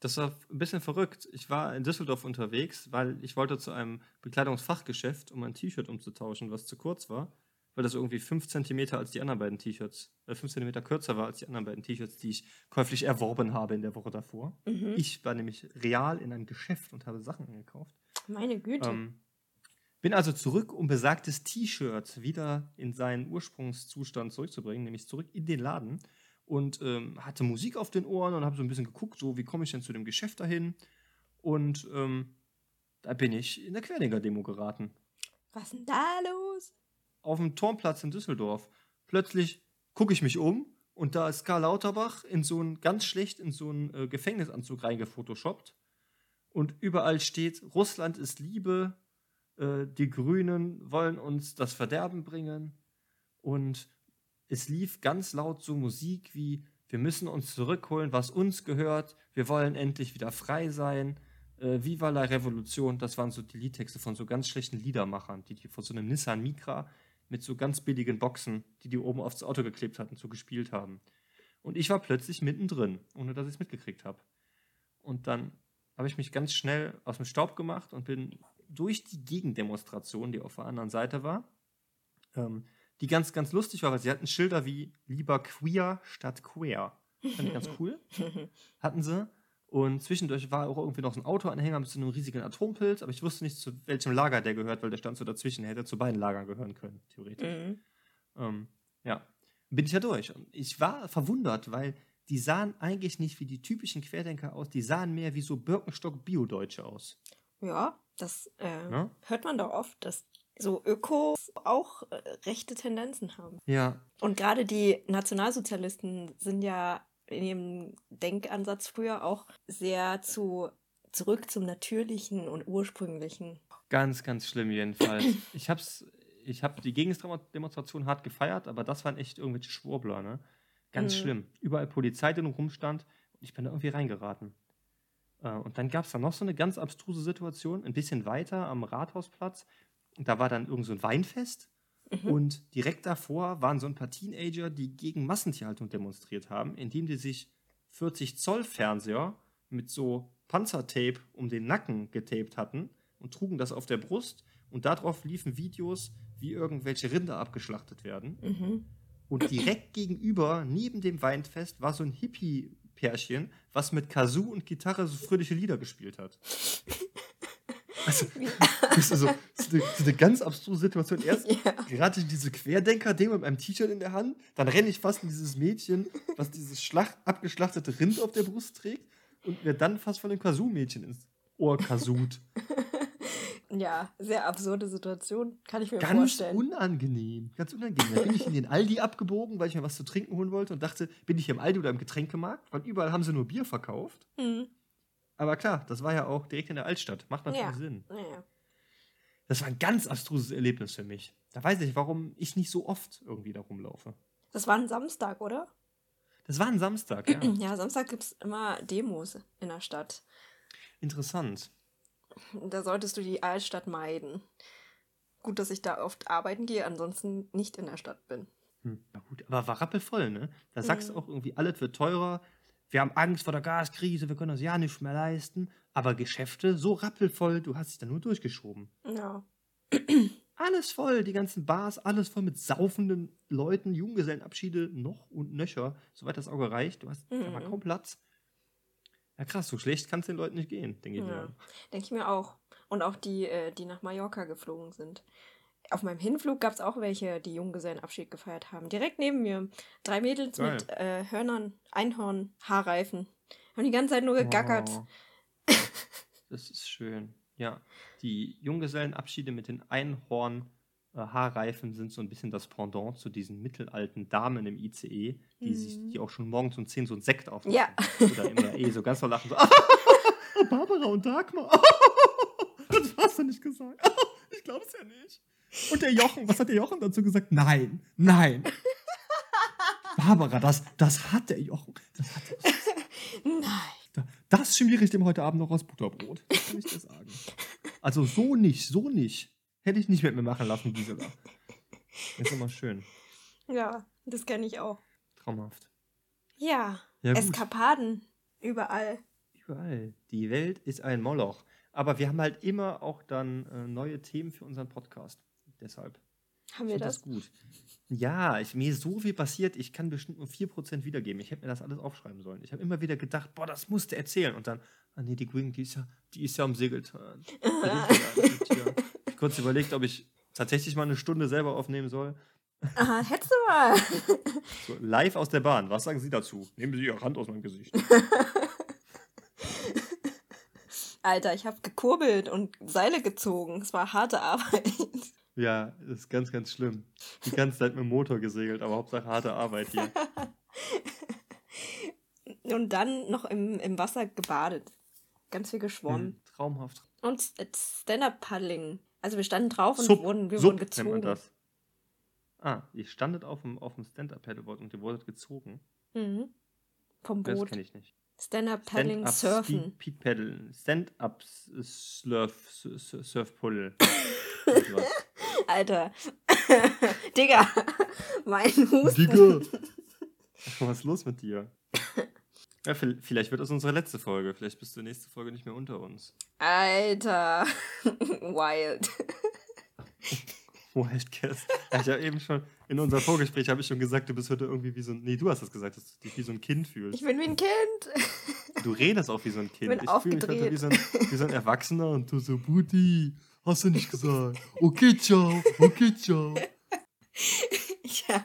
Das war ein bisschen verrückt. Ich war in Düsseldorf unterwegs, weil ich wollte zu einem Bekleidungsfachgeschäft, um ein T-Shirt umzutauschen, was zu kurz war, weil das irgendwie 5 cm als die anderen beiden T-Shirts, äh, 5 cm kürzer war als die anderen beiden T-Shirts, die ich käuflich erworben habe in der Woche davor. Mhm. Ich war nämlich real in einem Geschäft und habe Sachen angekauft. Meine Güte. Ähm, bin also zurück, um besagtes T-Shirt wieder in seinen Ursprungszustand zurückzubringen, nämlich zurück in den Laden und ähm, hatte Musik auf den Ohren und habe so ein bisschen geguckt, so wie komme ich denn zu dem Geschäft dahin und ähm, da bin ich in der Querdenker-Demo geraten. Was denn da los? Auf dem Turmplatz in Düsseldorf. Plötzlich gucke ich mich um und da ist Karl Lauterbach in so einen ganz schlecht in so einen äh, Gefängnisanzug reingefotoshoppt und überall steht, Russland ist Liebe, äh, die Grünen wollen uns das Verderben bringen und es lief ganz laut so Musik wie wir müssen uns zurückholen, was uns gehört, wir wollen endlich wieder frei sein. Äh, Viva la Revolution, das waren so die Liedtexte von so ganz schlechten Liedermachern, die die von so einem Nissan Micra mit so ganz billigen Boxen, die die oben aufs Auto geklebt hatten, so gespielt haben. Und ich war plötzlich mittendrin, ohne dass ich es mitgekriegt habe. Und dann habe ich mich ganz schnell aus dem Staub gemacht und bin durch die Gegendemonstration, die auf der anderen Seite war, ähm, die ganz, ganz lustig war, weil sie hatten Schilder wie lieber queer statt queer. Fand ich ganz cool. Hatten sie. Und zwischendurch war auch irgendwie noch so ein Autoanhänger mit so einem riesigen Atompilz, aber ich wusste nicht, zu welchem Lager der gehört, weil der stand so dazwischen. Er hätte zu beiden Lagern gehören können, theoretisch. Mhm. Ähm, ja, bin ich ja durch. Und ich war verwundert, weil die sahen eigentlich nicht wie die typischen Querdenker aus, die sahen mehr wie so Birkenstock-Bio-Deutsche aus. Ja, das äh, hört man doch oft, dass so Ökos auch äh, rechte Tendenzen haben. Ja, Und gerade die Nationalsozialisten sind ja in ihrem Denkansatz früher auch sehr zu zurück zum Natürlichen und Ursprünglichen. ganz, ganz schlimm jedenfalls. ich hab's, ich hab die Gegendemonstration hart gefeiert, aber das waren echt irgendwelche Schwurbler, ne? Ganz Mhm. schlimm. Überall Polizei, die rumstand und ich bin da irgendwie reingeraten. Äh, Und dann gab es da noch so eine ganz abstruse Situation, ein bisschen weiter am Rathausplatz. Und da war dann irgend so ein Weinfest. Mhm. Und direkt davor waren so ein paar Teenager, die gegen Massentierhaltung demonstriert haben, indem die sich 40 Zoll Fernseher mit so Panzertape um den Nacken getaped hatten und trugen das auf der Brust. Und darauf liefen Videos, wie irgendwelche Rinder abgeschlachtet werden. Mhm. Und direkt gegenüber, neben dem Weinfest, war so ein Hippie-Pärchen, was mit Kazoo und Gitarre so fröhliche Lieder gespielt hat. Also, das ist so, so, eine, so eine ganz abstruse Situation. Erst Ja. gerade diese Querdenker-Demo mit einem T-Shirt in der Hand, dann renne ich fast in dieses Mädchen, was dieses Schlacht, abgeschlachtete Rind auf der Brust trägt und mir dann fast von dem Kazoo-Mädchen ins Ohr kasut. ja, sehr absurde Situation, kann ich mir Ganz vorstellen. unangenehm. Ganz unangenehm. Da bin ich in den Aldi abgebogen, weil ich mir was zu trinken holen wollte und dachte, bin ich hier im Aldi oder im Getränkemarkt? Weil überall haben sie nur Bier verkauft. Mhm. Aber klar, das war ja auch direkt in der Altstadt. Macht natürlich Ja. Sinn. Naja. Das war ein ganz abstruses Erlebnis für mich. Da weiß ich, warum ich nicht so oft irgendwie da rumlaufe. Das war ein Samstag, oder? Das war ein Samstag, ja. Ja, Samstag gibt es immer Demos in der Stadt. Interessant. Da solltest du die Altstadt meiden. Gut, dass ich da oft arbeiten gehe, ansonsten nicht in der Stadt bin. Hm. Ja, gut, aber war rappelvoll, ne? Da sagst du Mhm. auch irgendwie, alles wird teurer. Wir haben Angst vor der Gaskrise, wir können uns ja nicht mehr leisten. Aber Geschäfte so rappelvoll, du hast dich da nur durchgeschoben. Ja. Alles voll, die ganzen Bars, alles voll mit saufenden Leuten, Junggesellenabschiede noch und nöcher, soweit das Auge reicht. Du hast da war Mhm. kaum Platz. Ja, krass, so schlecht kann es den Leuten nicht gehen, denke ich Ja. mir. Denke ich mir auch. Und auch die, äh, die nach Mallorca geflogen sind. Auf meinem Hinflug gab es auch welche, die Junggesellenabschied gefeiert haben. Direkt neben mir. Drei Mädels Geil. mit äh, Hörnern, Einhorn, Haarreifen. Haben die ganze Zeit nur gegackert. Oh, das ist schön. Ja, die Junggesellenabschiede mit den Einhorn-Haarreifen sind so ein bisschen das Pendant zu diesen mittelalten Damen im ICE, die, sich, Mhm. die auch schon morgens um 10 so ein Sekt aufmachen. Ja. Oder im RE so ganz so lachen. So, Barbara und Dagmar. Das hast du nicht gesagt. Ich glaub's ja nicht. Und der Jochen, was hat der Jochen dazu gesagt? Nein, nein. Barbara, das, das hat der Jochen. Das hat der Nein. da- Das schmiere ich dem heute Abend noch aus Butterbrot. Kann ich dir sagen. Also so nicht, so nicht. Hätte ich nicht mit mir machen lassen, Gisela. Ist immer schön. Ja, das kenne ich auch. Traumhaft. Ja. Ja. Eskapaden. Überall. Überall. Die Welt ist ein Moloch. Aber wir haben halt immer auch dann äh, neue Themen für unseren Podcast. Deshalb. Haben wir find das? gut. Ja, ich, mir ist so viel passiert, ich kann bestimmt nur 4% wiedergeben. Ich hätte mir das alles aufschreiben sollen. Ich habe immer wieder gedacht, boah, das musst du erzählen. Und dann, ah nee, die Queen, die ist ja, die ist ja am hab kurz überlegt, ob ich tatsächlich mal eine Stunde selber aufnehmen soll. Aha, hättest du mal. So, live aus der Bahn. Was sagen Sie dazu? Nehmen Sie Ihre Hand aus meinem Gesicht. Alter, ich habe gekurbelt und Seile gezogen. Es war harte Arbeit. Ja, das ist ganz, ganz schlimm. Die ganze Zeit mit dem Motor gesegelt, aber Hauptsache harte Arbeit hier. Und dann noch im, im Wasser gebadet. Ganz viel geschwommen. Hm, Traumhaft. Und Stand-Up-Paddling. Also wir standen drauf und Sub, wurden, wir Sub wurden nennt man gezogen. das. Ah, ihr standet auf dem, auf dem Stand-Up-Paddleboard und ihr wurdet gezogen. Mhm. vom Das Boot. kenne ich nicht. Stand-up paddling, Stand-up surfen. Speed, Speed Paddeln. Stand-up S- Slurf, S- S- Surfpuddle. Irgendwas. Alter. Digga. Mein Husten. Digga! Was ist los mit dir? Ja, vi- vielleicht wird das unsere letzte Folge. Vielleicht bist du nächste Folge nicht mehr unter uns. Alter. Wild. Wildcast. Ich habe eben schon, in unserem Vorgespräch habe ich schon gesagt, du bist heute irgendwie wie so ein, nee, du hast es gesagt, dass du dich wie so ein Kind fühlst. Ich bin wie ein Kind. Du redest auch wie so ein Kind. bin ich fühle mich heute wie so, ein, wie so ein Erwachsener und du so, Buti, hast du nicht gesagt. Okay, ciao, okay, ciao. Ja,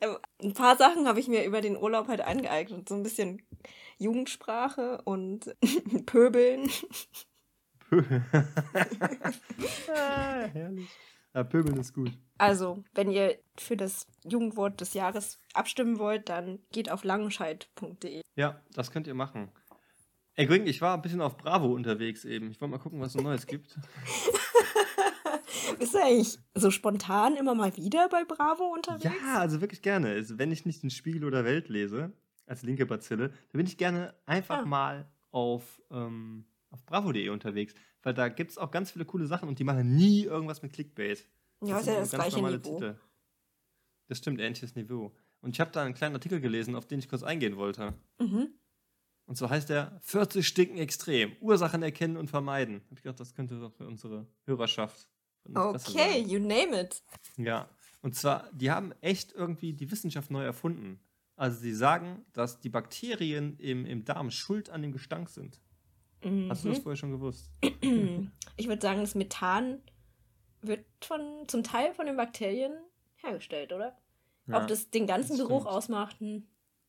ähm, ein paar Sachen habe ich mir über den Urlaub halt angeeignet. So ein bisschen Jugendsprache und Pöbeln. Pö ah, herrlich. Ja, Pöbeln ist gut. Also, wenn ihr für das Jugendwort des Jahres abstimmen wollt, dann geht auf langenscheid.de. Ja, das könnt ihr machen. Ey, Grün, ich war ein bisschen auf Bravo unterwegs eben. Ich wollte mal gucken, was es so Neues gibt. Bist du eigentlich so spontan immer mal wieder bei Bravo unterwegs? Ja, also wirklich gerne. Also, wenn ich nicht den Spiegel oder Welt lese, als linke Bazille, dann bin ich gerne einfach Ah. mal auf, ähm, auf bravo.de unterwegs. Weil da gibt es auch ganz viele coole Sachen und die machen nie irgendwas mit Clickbait. Ja, ist sind ja das ganz gleiche normale Niveau. Titel. Das stimmt, ähnliches Niveau. Und ich habe da einen kleinen Artikel gelesen, auf den ich kurz eingehen wollte. Mhm. Und so heißt der 40 stinken extrem. Ursachen erkennen und vermeiden. Hab ich gedacht, das könnte doch für unsere Hörerschaft Okay, sein. you name it. Ja. Und zwar, die haben echt irgendwie die Wissenschaft neu erfunden. Also sie sagen, dass die Bakterien im, im Darm schuld an dem Gestank sind. Hast du das Mhm. vorher schon gewusst? Ich würde sagen, das Methan wird von, zum Teil von den Bakterien hergestellt, oder? Ja. Ob das den ganzen das Geruch stimmt. ausmacht, hm,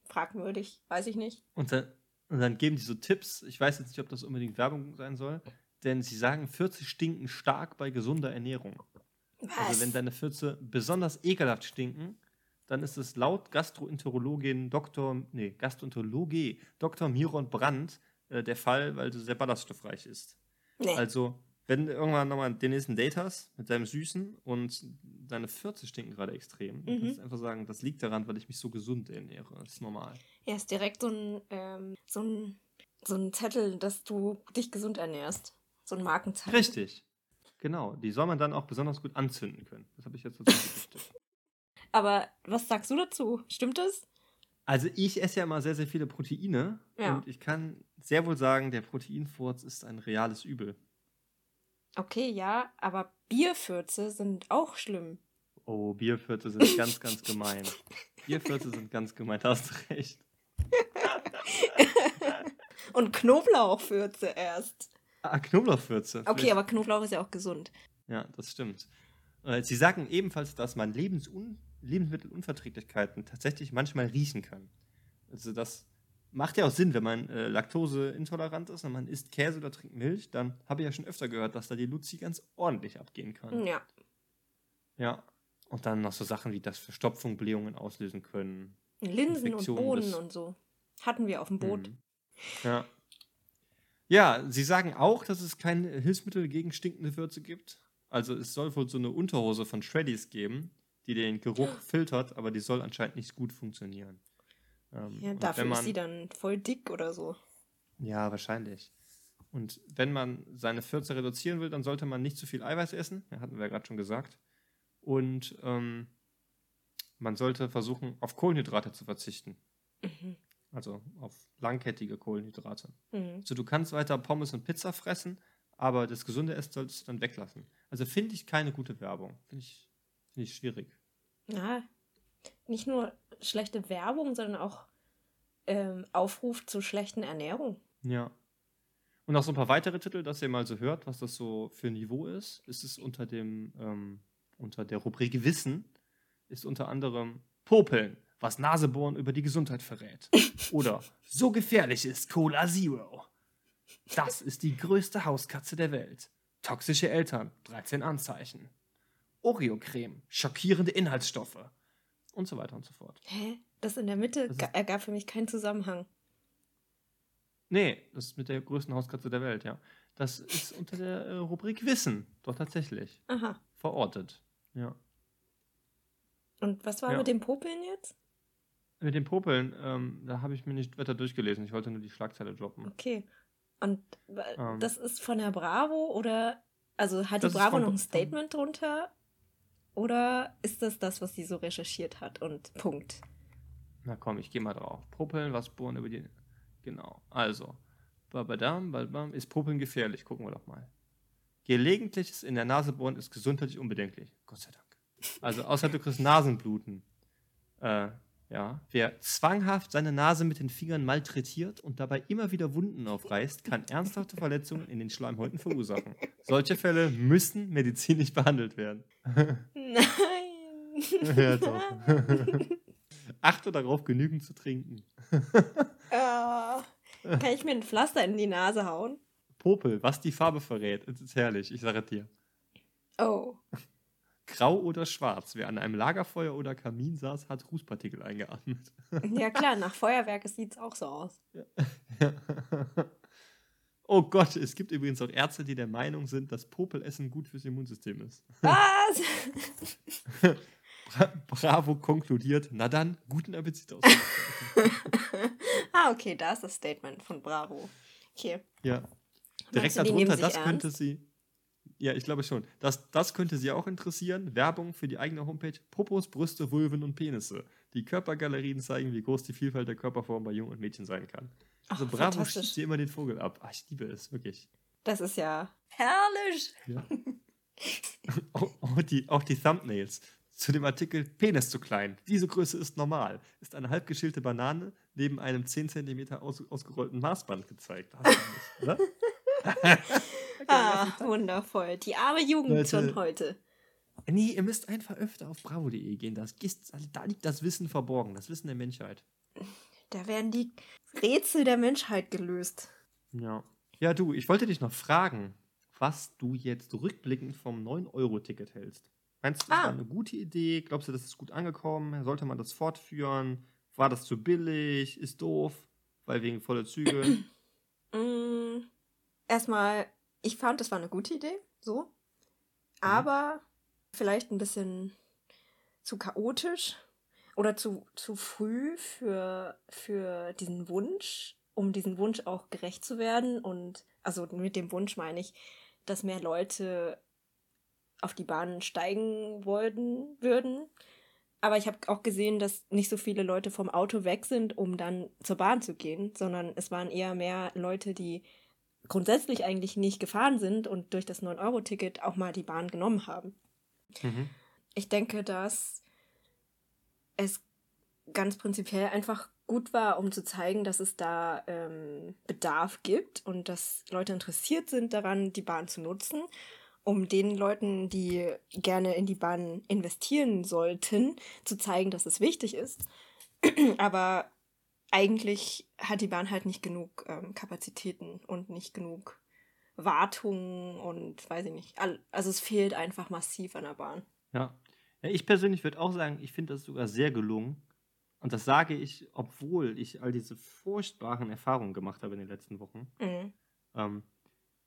fragwürdig, weiß ich nicht. Und dann, und dann geben die so Tipps. Ich weiß jetzt nicht, ob das unbedingt Werbung sein soll. Denn sie sagen, 40 stinken stark bei gesunder Ernährung. Was? Also wenn deine Fürze besonders ekelhaft stinken, dann ist es laut Gastroenterologin Dr. Nee, Gastroenterologe Dr. Miron Brandt äh, der Fall, weil du sehr ballaststoffreich ist. nee. Also, wenn du irgendwann nochmal den nächsten Date hast mit deinem Süßen und deine Fürze stinken gerade extrem, dann Mhm. kannst du einfach sagen, das liegt daran, weil ich mich so gesund ernähre. Das ist normal. ja, ist direkt so ein, ähm, so ein, so ein Zettel, dass du dich gesund ernährst. So ein Markenzettel. Richtig. Genau. Die soll man dann auch besonders gut anzünden können. Das habe ich jetzt dazu gedichtet. Aber was sagst du dazu? Stimmt das? Also ich esse ja immer sehr, sehr viele Proteine Ja. und ich kann sehr wohl sagen, der Proteinfurz ist ein reales Übel. Okay, ja, aber Bierfürze sind auch schlimm. Oh, Bierfürze sind ganz, ganz gemein. Bierfürze sind ganz gemein, da hast du recht. Und Knoblauchfürze erst. Ah, Knoblauchfürze. Okay, Vielleicht- aber Knoblauch ist ja auch gesund. Ja, das stimmt. Äh, Sie sagen ebenfalls, dass man Lebensun Lebensmittelunverträglichkeiten tatsächlich manchmal riechen kann. Also das macht ja auch Sinn, wenn man äh, laktoseintolerant ist und man isst Käse oder trinkt Milch, dann habe ich ja schon öfter gehört, dass da die Luzi ganz ordentlich abgehen kann. Ja. Ja. Und dann noch so Sachen wie, dass Verstopfung Blähungen auslösen können. Linsen und Infektionen Bohnen des- und so. Hatten wir auf dem Boot. Mhm. Ja. Ja, sie sagen auch, dass es kein Hilfsmittel gegen stinkende Würze gibt. Also es soll wohl so eine Unterhose von Shreddies geben, die den Geruch filtert, aber die soll anscheinend nicht gut funktionieren. Ähm, Ja, dafür wenn ist man, sie dann voll dick oder so. Ja, wahrscheinlich. Und wenn man seine Fürze reduzieren will, dann sollte man nicht zu viel Eiweiß essen. Hatten wir ja gerade schon gesagt. Und ähm, man sollte versuchen, auf Kohlenhydrate zu verzichten. Mhm. Also auf langkettige Kohlenhydrate. Mhm. Also du kannst weiter Pommes und Pizza fressen, aber das gesunde Essen solltest du dann weglassen. Also finde ich keine gute Werbung. Finde ich, find ich schwierig. Ja, nicht nur schlechte Werbung, sondern auch ähm, Aufruf zu schlechten Ernährung. Ja. Und noch so ein paar weitere Titel, dass ihr mal so hört, was das so für ein Niveau ist. Ist es unter dem, ähm, unter der Rubrik Wissen, ist unter anderem Popeln, was Nasebohren über die Gesundheit verrät. Oder so gefährlich ist Cola Zero. Das ist die größte Hauskatze der Welt. Toxische Eltern, 13 Anzeichen. Oreo-Creme, schockierende Inhaltsstoffe. Und so weiter und so fort. Hä? Das in der Mitte ergab für mich keinen Zusammenhang. Nee, das ist mit der größten Hauskatze der Welt, ja. Das ist unter der äh, Rubrik Wissen, doch tatsächlich. Aha. Verortet. Ja. Und was war Ja. mit dem Popeln jetzt? Mit den Popeln, ähm, da habe ich mir nicht weiter durchgelesen. Ich wollte nur die Schlagzeile droppen. Okay. Und äh, Ähm. das ist von der Bravo oder also hat die Bravo noch ein Statement drunter oder ist das das, was sie so recherchiert hat und Punkt? Na komm, ich gehe mal drauf. Popeln, was bohren über die. Genau. Also, babadam, babam, ist Popeln gefährlich? Gucken wir doch mal. Gelegentliches in der Nase bohren ist gesundheitlich unbedenklich. Gott sei Dank. Also, außer du kriegst Nasenbluten. Äh, ja. Wer zwanghaft seine Nase mit den Fingern malträtiert und dabei immer wieder Wunden aufreißt, kann ernsthafte Verletzungen in den Schleimhäuten verursachen. Solche Fälle müssen medizinisch behandelt werden. Nein. Ja, doch. Achte darauf, genügend zu trinken. Ah, kann ich mir ein Pflaster in die Nase hauen? Popel, was die Farbe verrät. Es ist herrlich, ich sage dir. Oh. Grau oder schwarz. Wer an einem Lagerfeuer oder Kamin saß, hat Rußpartikel eingeatmet. Ja klar, nach Feuerwerk sieht es auch so aus. Oh Gott, es gibt übrigens auch Ärzte, die der Meinung sind, dass Popelessen gut fürs Immunsystem ist. Was? Bra Bravo konkludiert, na dann, guten Appetit aus. ah, okay, da ist das Statement von Bravo. Okay. ja. Direkt du, darunter, das könnte ernst? sie. Ja, ich glaube schon. Das, das könnte sie auch interessieren. Werbung für die eigene Homepage. Popos, Brüste, Vulven und Penisse. Die Körpergalerien zeigen, wie groß die Vielfalt der Körperform bei Jungen und Mädchen sein kann. Also Ach, bravo, schießt dir immer den Vogel ab. Ah, ich liebe es, wirklich. Das ist ja herrlich. Ja. auch, auch, die, auch die Thumbnails. Zu dem Artikel Penis zu klein. Diese Größe ist normal. Ist eine halbgeschälte Banane neben einem 10 cm aus, ausgerollten Maßband gezeigt. Hast du nicht, oder? Ah, wundervoll. Die arme Jugend Leute. von heute. Nee, ihr müsst einfach öfter auf bravo.de gehen. Das, da liegt das Wissen verborgen, das Wissen der Menschheit. Da werden die Rätsel der Menschheit gelöst. Ja. Ja, du, ich wollte dich noch fragen, was du jetzt rückblickend vom 9-Euro-Ticket hältst. Meinst du, das Ah. war eine gute Idee? Glaubst du, das ist gut angekommen? Sollte man das fortführen? War das zu billig? Ist doof? Weil wegen voller Züge? Mm, erstmal, ich fand, das war eine gute Idee, so. Aber vielleicht ein bisschen zu chaotisch oder zu, zu früh für, für diesen Wunsch, um diesen Wunsch auch gerecht zu werden. Und also mit dem Wunsch meine ich, dass mehr Leute auf die Bahn steigen wollten, würden. Aber ich habe auch gesehen, dass nicht so viele Leute vom Auto weg sind, um dann zur Bahn zu gehen, sondern es waren eher mehr Leute, die grundsätzlich eigentlich nicht gefahren sind und durch das 9-Euro-Ticket auch mal die Bahn genommen haben. mhm. Ich denke, dass es ganz prinzipiell einfach gut war, um zu zeigen, dass es da ähm, Bedarf gibt und dass Leute interessiert sind daran, die Bahn zu nutzen, um den Leuten, die gerne in die Bahn investieren sollten, zu zeigen, dass es wichtig ist. Aber eigentlich hat die Bahn halt nicht genug ähm, Kapazitäten und nicht genug Wartungen und weiß ich nicht. Also es fehlt einfach massiv an der Bahn. Ja. Ich persönlich würde auch sagen, ich finde das sogar sehr gelungen. Und das sage ich, obwohl ich all diese furchtbaren Erfahrungen gemacht habe in den letzten Wochen. Mhm. Ähm,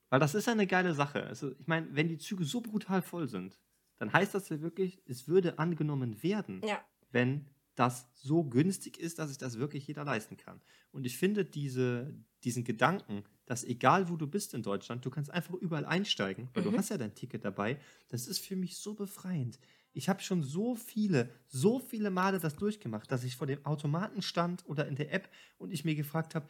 weil das ist ja eine geile Sache. Also, ich meine, wenn die Züge so brutal voll sind, dann heißt das ja wirklich, es würde angenommen werden, Ja. wenn das so günstig ist, dass sich das wirklich jeder leisten kann. Und ich finde diese, diesen Gedanken, dass egal wo du bist in Deutschland, du kannst einfach überall einsteigen, weil Mhm. du hast ja dein Ticket dabei, das ist für mich so befreiend. Ich habe schon so viele, so viele Male das durchgemacht, dass ich vor dem Automaten stand oder in der App und ich mir gefragt habe,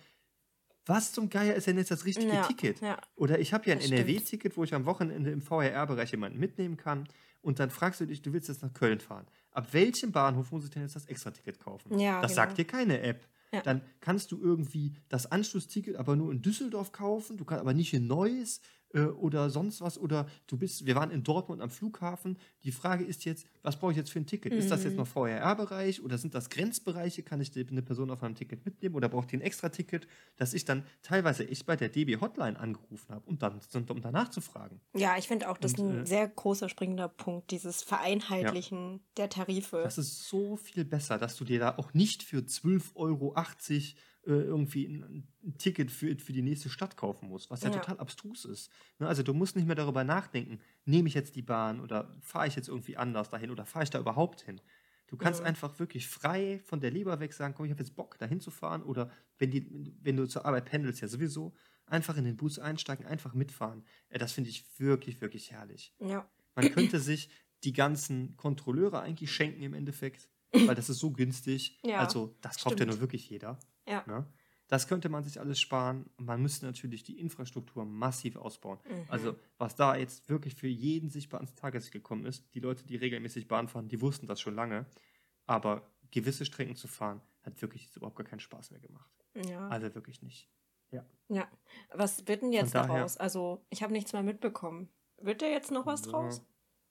was zum Geier ist denn jetzt das richtige Ja, Ticket? ja. Oder ich habe ja ein. NRW-Ticket, wo ich am Wochenende im VRR-Bereich jemanden mitnehmen kann. Und dann fragst du dich, du willst jetzt nach Köln fahren. Ab welchem Bahnhof muss ich denn jetzt das Extra-Ticket kaufen? Ja, das genau. sagt dir keine App. Dann kannst du irgendwie das Anschlussticket aber nur in Düsseldorf kaufen, du kannst aber nicht in Neuss äh, oder sonst was. Oder du bist, wir waren in Dortmund am Flughafen. Die Frage ist jetzt, was brauche ich jetzt für ein Ticket? Ist das jetzt Mhm. noch VRR-Bereich oder sind das Grenzbereiche? Kann ich eine Person auf meinem Ticket mitnehmen oder braucht die ein Extra-Ticket? Dass ich dann teilweise echt bei der DB Hotline angerufen habe, um, dann, um danach zu fragen. Ja, ich finde auch, das ist ein äh, sehr großer springender Punkt, dieses Vereinheitlichen der Tarife. Das ist so viel besser, dass du dir da auch nicht für 12,80 Euro irgendwie ein, Ticket für, für die nächste Stadt kaufen musst, was ja, Ja. total abstrus ist. Ne, Also du musst nicht mehr darüber nachdenken, nehme ich jetzt die Bahn oder fahre ich jetzt irgendwie anders dahin oder fahre ich da überhaupt hin? Du kannst Mhm. einfach wirklich frei von der Leber weg sagen, komm, ich habe jetzt Bock, dahin zu fahren. Oder wenn, die, wenn du zur Arbeit pendelst, ja sowieso, einfach in den Bus einsteigen, einfach mitfahren. Äh, das finde ich wirklich, wirklich herrlich. Ja. Man könnte sich die ganzen Kontrolleure eigentlich schenken im Endeffekt, weil das ist so günstig. Ja, also, das kauft ja stimmt. nur wirklich jeder. Ja. Ne? Das könnte man sich alles sparen. Man müsste natürlich die Infrastruktur massiv ausbauen. Mhm. Also, was da jetzt wirklich für jeden sichtbar ans Tageslicht gekommen ist, die Leute, die regelmäßig Bahn fahren, die wussten das schon lange. Aber gewisse Strecken zu fahren, hat wirklich jetzt überhaupt gar keinen Spaß mehr gemacht. ja. Also wirklich nicht. ja. Was wird denn jetzt daraus? Also, ich habe nichts mehr mitbekommen. Wird da jetzt noch was Ja. draus?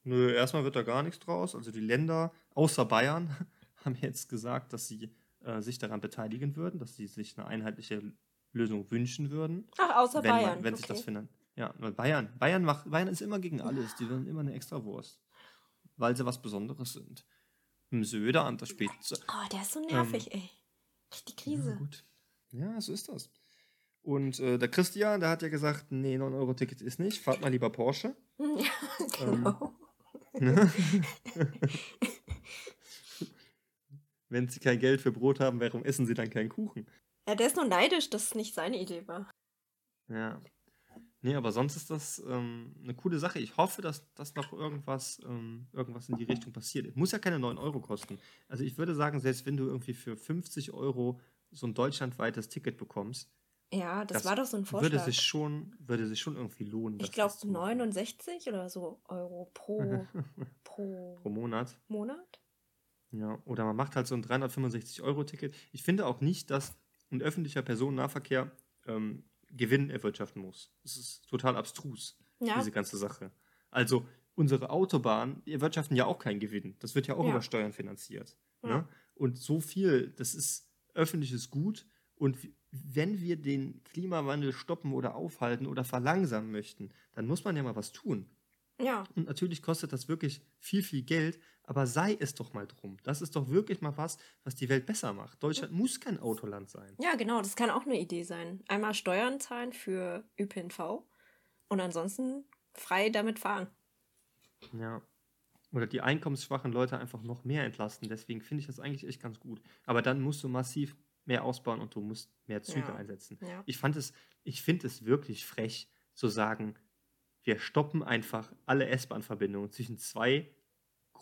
Nö, erstmal wird da gar nichts draus. Also die Länder außer Bayern haben jetzt gesagt, dass sie äh, sich daran beteiligen würden, dass sie sich eine einheitliche Lösung wünschen würden. Ach, außer wenn, man- Bayern. wenn sich das okay. findet. Ja, nur Bayern. Bayern, macht, Bayern ist immer gegen alles. Die wollen immer eine extra Wurst. Weil sie was Besonderes sind. Im Söder an der Spitze. Oh, der ist so nervig, ey. Richtig Ähm, Ja, Krise. gut. Ja, so ist das. Und äh, der Christian, der hat ja gesagt, nee, 9-Euro-Ticket ist nicht, fahrt mal lieber Porsche. Ja, Ähm, genau. Wenn sie kein Geld für Brot haben, warum essen sie dann keinen Kuchen? Ja, der ist nur neidisch, dass es nicht seine Idee war. Ja. Nee, aber sonst ist das ähm, eine coole Sache. Ich hoffe, dass, dass noch irgendwas, ähm, irgendwas in die Richtung passiert. Muss ja keine 9 Euro kosten. Also ich würde sagen, selbst wenn du irgendwie für 50 Euro so ein deutschlandweites Ticket bekommst, Ja, das, Das war doch so ein würde Vorschlag. sich schon, würde sich schon irgendwie lohnen. ich glaube das zu machen. 69 oder so Euro pro, pro pro Monat. Monat. Ja, oder man macht halt so ein 365-Euro-Ticket. Ich finde auch nicht, dass ein öffentlicher Personennahverkehr ähm, Gewinn erwirtschaften muss. Das ist total abstrus, Ja, diese ganze Sache. Also, unsere Autobahnen erwirtschaften ja auch keinen Gewinn. Das wird ja auch Ja. über Steuern finanziert. Ja. Ne? Und so viel, das ist öffentliches Gut. Und wenn wir den Klimawandel stoppen oder aufhalten oder verlangsamen möchten, dann muss man ja mal was tun. ja, Und natürlich kostet das wirklich viel, viel Geld, aber sei es doch mal drum. Das ist doch wirklich mal was, was die Welt besser macht. Deutschland muss kein Autoland sein. ja, genau. Das kann auch eine Idee sein. Einmal Steuern zahlen für ÖPNV und ansonsten frei damit fahren. Ja. Oder die einkommensschwachen Leute einfach noch mehr entlasten. Deswegen finde ich das eigentlich echt ganz gut. Aber dann musst du massiv mehr ausbauen und du musst mehr Züge Ja. einsetzen. Ja. Ich fand es, ich finde es wirklich frech zu sagen, wir stoppen einfach alle S-Bahn-Verbindungen zwischen zwei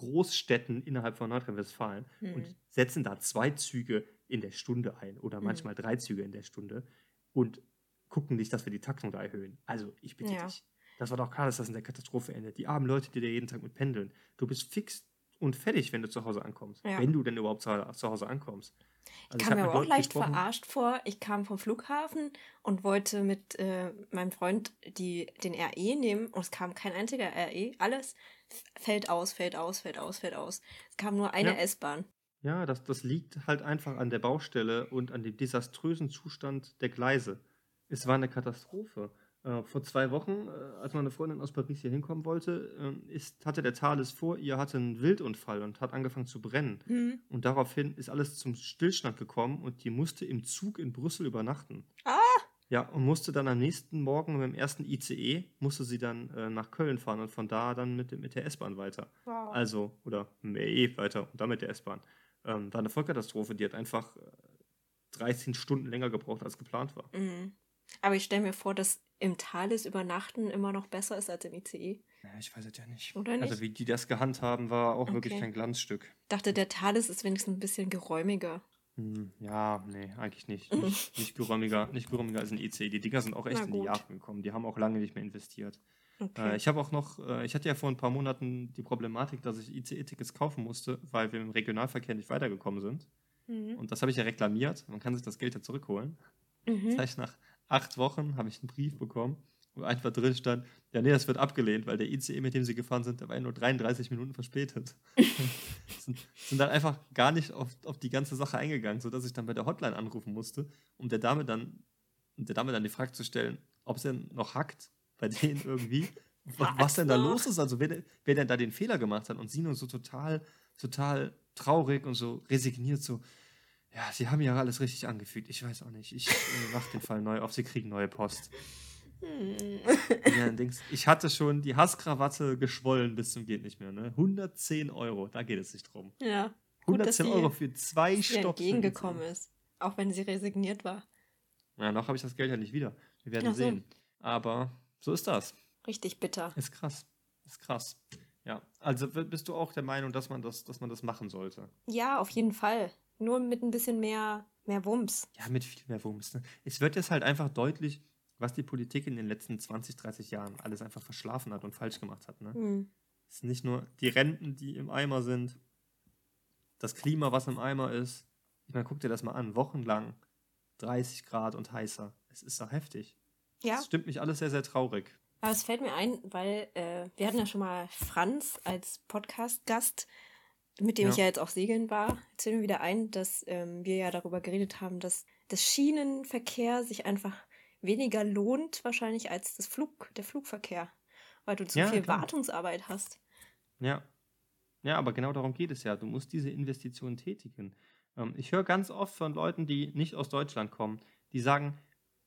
Großstädten innerhalb von Nordrhein-Westfalen Hm. und setzen da zwei Züge in der Stunde ein oder Mhm. manchmal drei Züge in der Stunde und gucken nicht, dass wir die Taktung da erhöhen. Also, ich bitte Ja. dich. Das war doch klar, dass das in der Katastrophe endet. Die armen Leute, die da jeden Tag mit pendeln. Du bist fix und fertig, wenn du zu Hause ankommst. Ja. Wenn du denn überhaupt zu, Hause ankommst. Also Ich kam mir mit aber auch leicht gesprochen- verarscht vor. Ich kam vom Flughafen und wollte mit äh, meinem Freund die, den RE nehmen und es kam kein einziger RE. Alles fällt aus, fällt aus, fällt aus, fällt aus. Es kam nur eine Ja. S-Bahn. Ja, das, das liegt halt einfach an der Baustelle und an dem desaströsen Zustand der Gleise. Es war eine Katastrophe. Äh, vor zwei Wochen, äh, als meine Freundin aus Paris hier hinkommen wollte, äh, ist, hatte der Thales vor ihr hatte einen Wildunfall und hat angefangen zu brennen. Hm. Und daraufhin ist alles zum Stillstand gekommen und die musste im Zug in Brüssel übernachten. Ah! Ja, und musste dann am nächsten Morgen mit dem ersten ICE, musste sie dann äh, nach Köln fahren und von da dann mit, dem- mit der S-Bahn weiter. Wow. Also, oder mit dem RE weiter und dann mit der S-Bahn. Ähm, war eine Vollkatastrophe, die hat einfach äh, 13 Stunden länger gebraucht, als geplant war. Mhm. Aber ich stelle mir vor, dass im Thales übernachten immer noch besser ist als im ICE. Ja, ich weiß es ja nicht. Oder nicht? Also, wie die das gehandhabt war auch wirklich Okay. kein Glanzstück. Dachte, der Thales ist wenigstens ein bisschen geräumiger. Hm, ja, nee, eigentlich nicht. Nicht, nicht, geräumiger, nicht geräumiger als ein ICE. Die Dinger sind auch echt Na in die gut. Jahre gekommen. Die haben auch lange nicht mehr investiert. Okay. Äh, ich habe auch noch, äh, ich hatte ja vor ein paar Monaten die Problematik, dass ich ICE-Tickets kaufen musste, weil wir im Regionalverkehr nicht weitergekommen sind. mhm. Und das habe ich ja reklamiert. Man kann sich das Geld ja zurückholen. Mhm. Das heißt, nach acht Wochen habe ich einen Brief bekommen, wo einfach drin stand, ja, nee, das wird abgelehnt, weil der ICE, mit dem sie gefahren sind, der war ja nur 33 Minuten verspätet. sind, sind dann einfach gar nicht auf, auf die ganze Sache eingegangen, sodass ich dann bei der Hotline anrufen musste, um der Dame dann, um der Dame dann die Frage zu stellen, ob sie denn noch hackt bei denen irgendwie, was, was denn da los ist, also wer, denn- wer denn da den Fehler gemacht hat. Und sie nur so total, total traurig und so resigniert, so, ja, sie haben ja alles richtig angefügt. Ich weiß auch nicht. Ich äh, mach den Fall neu auf, sie kriegen neue Post. Hm. Ja, denkst, ich hatte schon die Hasskrawatte geschwollen bis zum geht nicht mehr. Ne? 110 Euro, da geht es nicht drum. Ja. Gut, dass 110 sie- Euro für zwei Stopfen. entgegengekommen ist. Auch wenn sie resigniert war. Ja, noch habe ich das Geld ja nicht wieder. Wir werden so. sehen. Aber so ist das. Richtig bitter. Ist krass. Ist krass. Ja, also bist du auch der Meinung, dass man das, dass man das machen sollte? Ja, auf jeden Fall. Nur mit ein bisschen mehr, mehr Wumms. Ja, mit viel mehr Wumms. Ne? Es wird jetzt halt einfach deutlich, was die Politik in den letzten 20, 30 Jahren alles einfach verschlafen hat und falsch gemacht hat. Ne? Hm. Es sind nicht nur die Renten, die im Eimer sind, das Klima, was im Eimer ist. Ich meine, guck dir das mal an. Wochenlang 30 Grad und heißer. Es ist doch heftig. Ja, Das stimmt mich alles sehr, sehr traurig. aber es fällt mir ein, weil äh, wir hatten ja schon mal Franz als Podcast-Gast, mit dem Ja. ich ja jetzt auch segeln war. Jetzt fällt mir wieder ein, dass ähm, wir ja darüber geredet haben, dass das Schienenverkehr sich einfach weniger lohnt, wahrscheinlich als das Flug, der Flugverkehr. Weil du zu Ja, viel klar. Wartungsarbeit hast. Ja. Ja, aber genau darum geht es ja. Du musst diese Investitionen tätigen. Ähm, ich höre ganz oft von Leuten, die nicht aus Deutschland kommen, die sagen,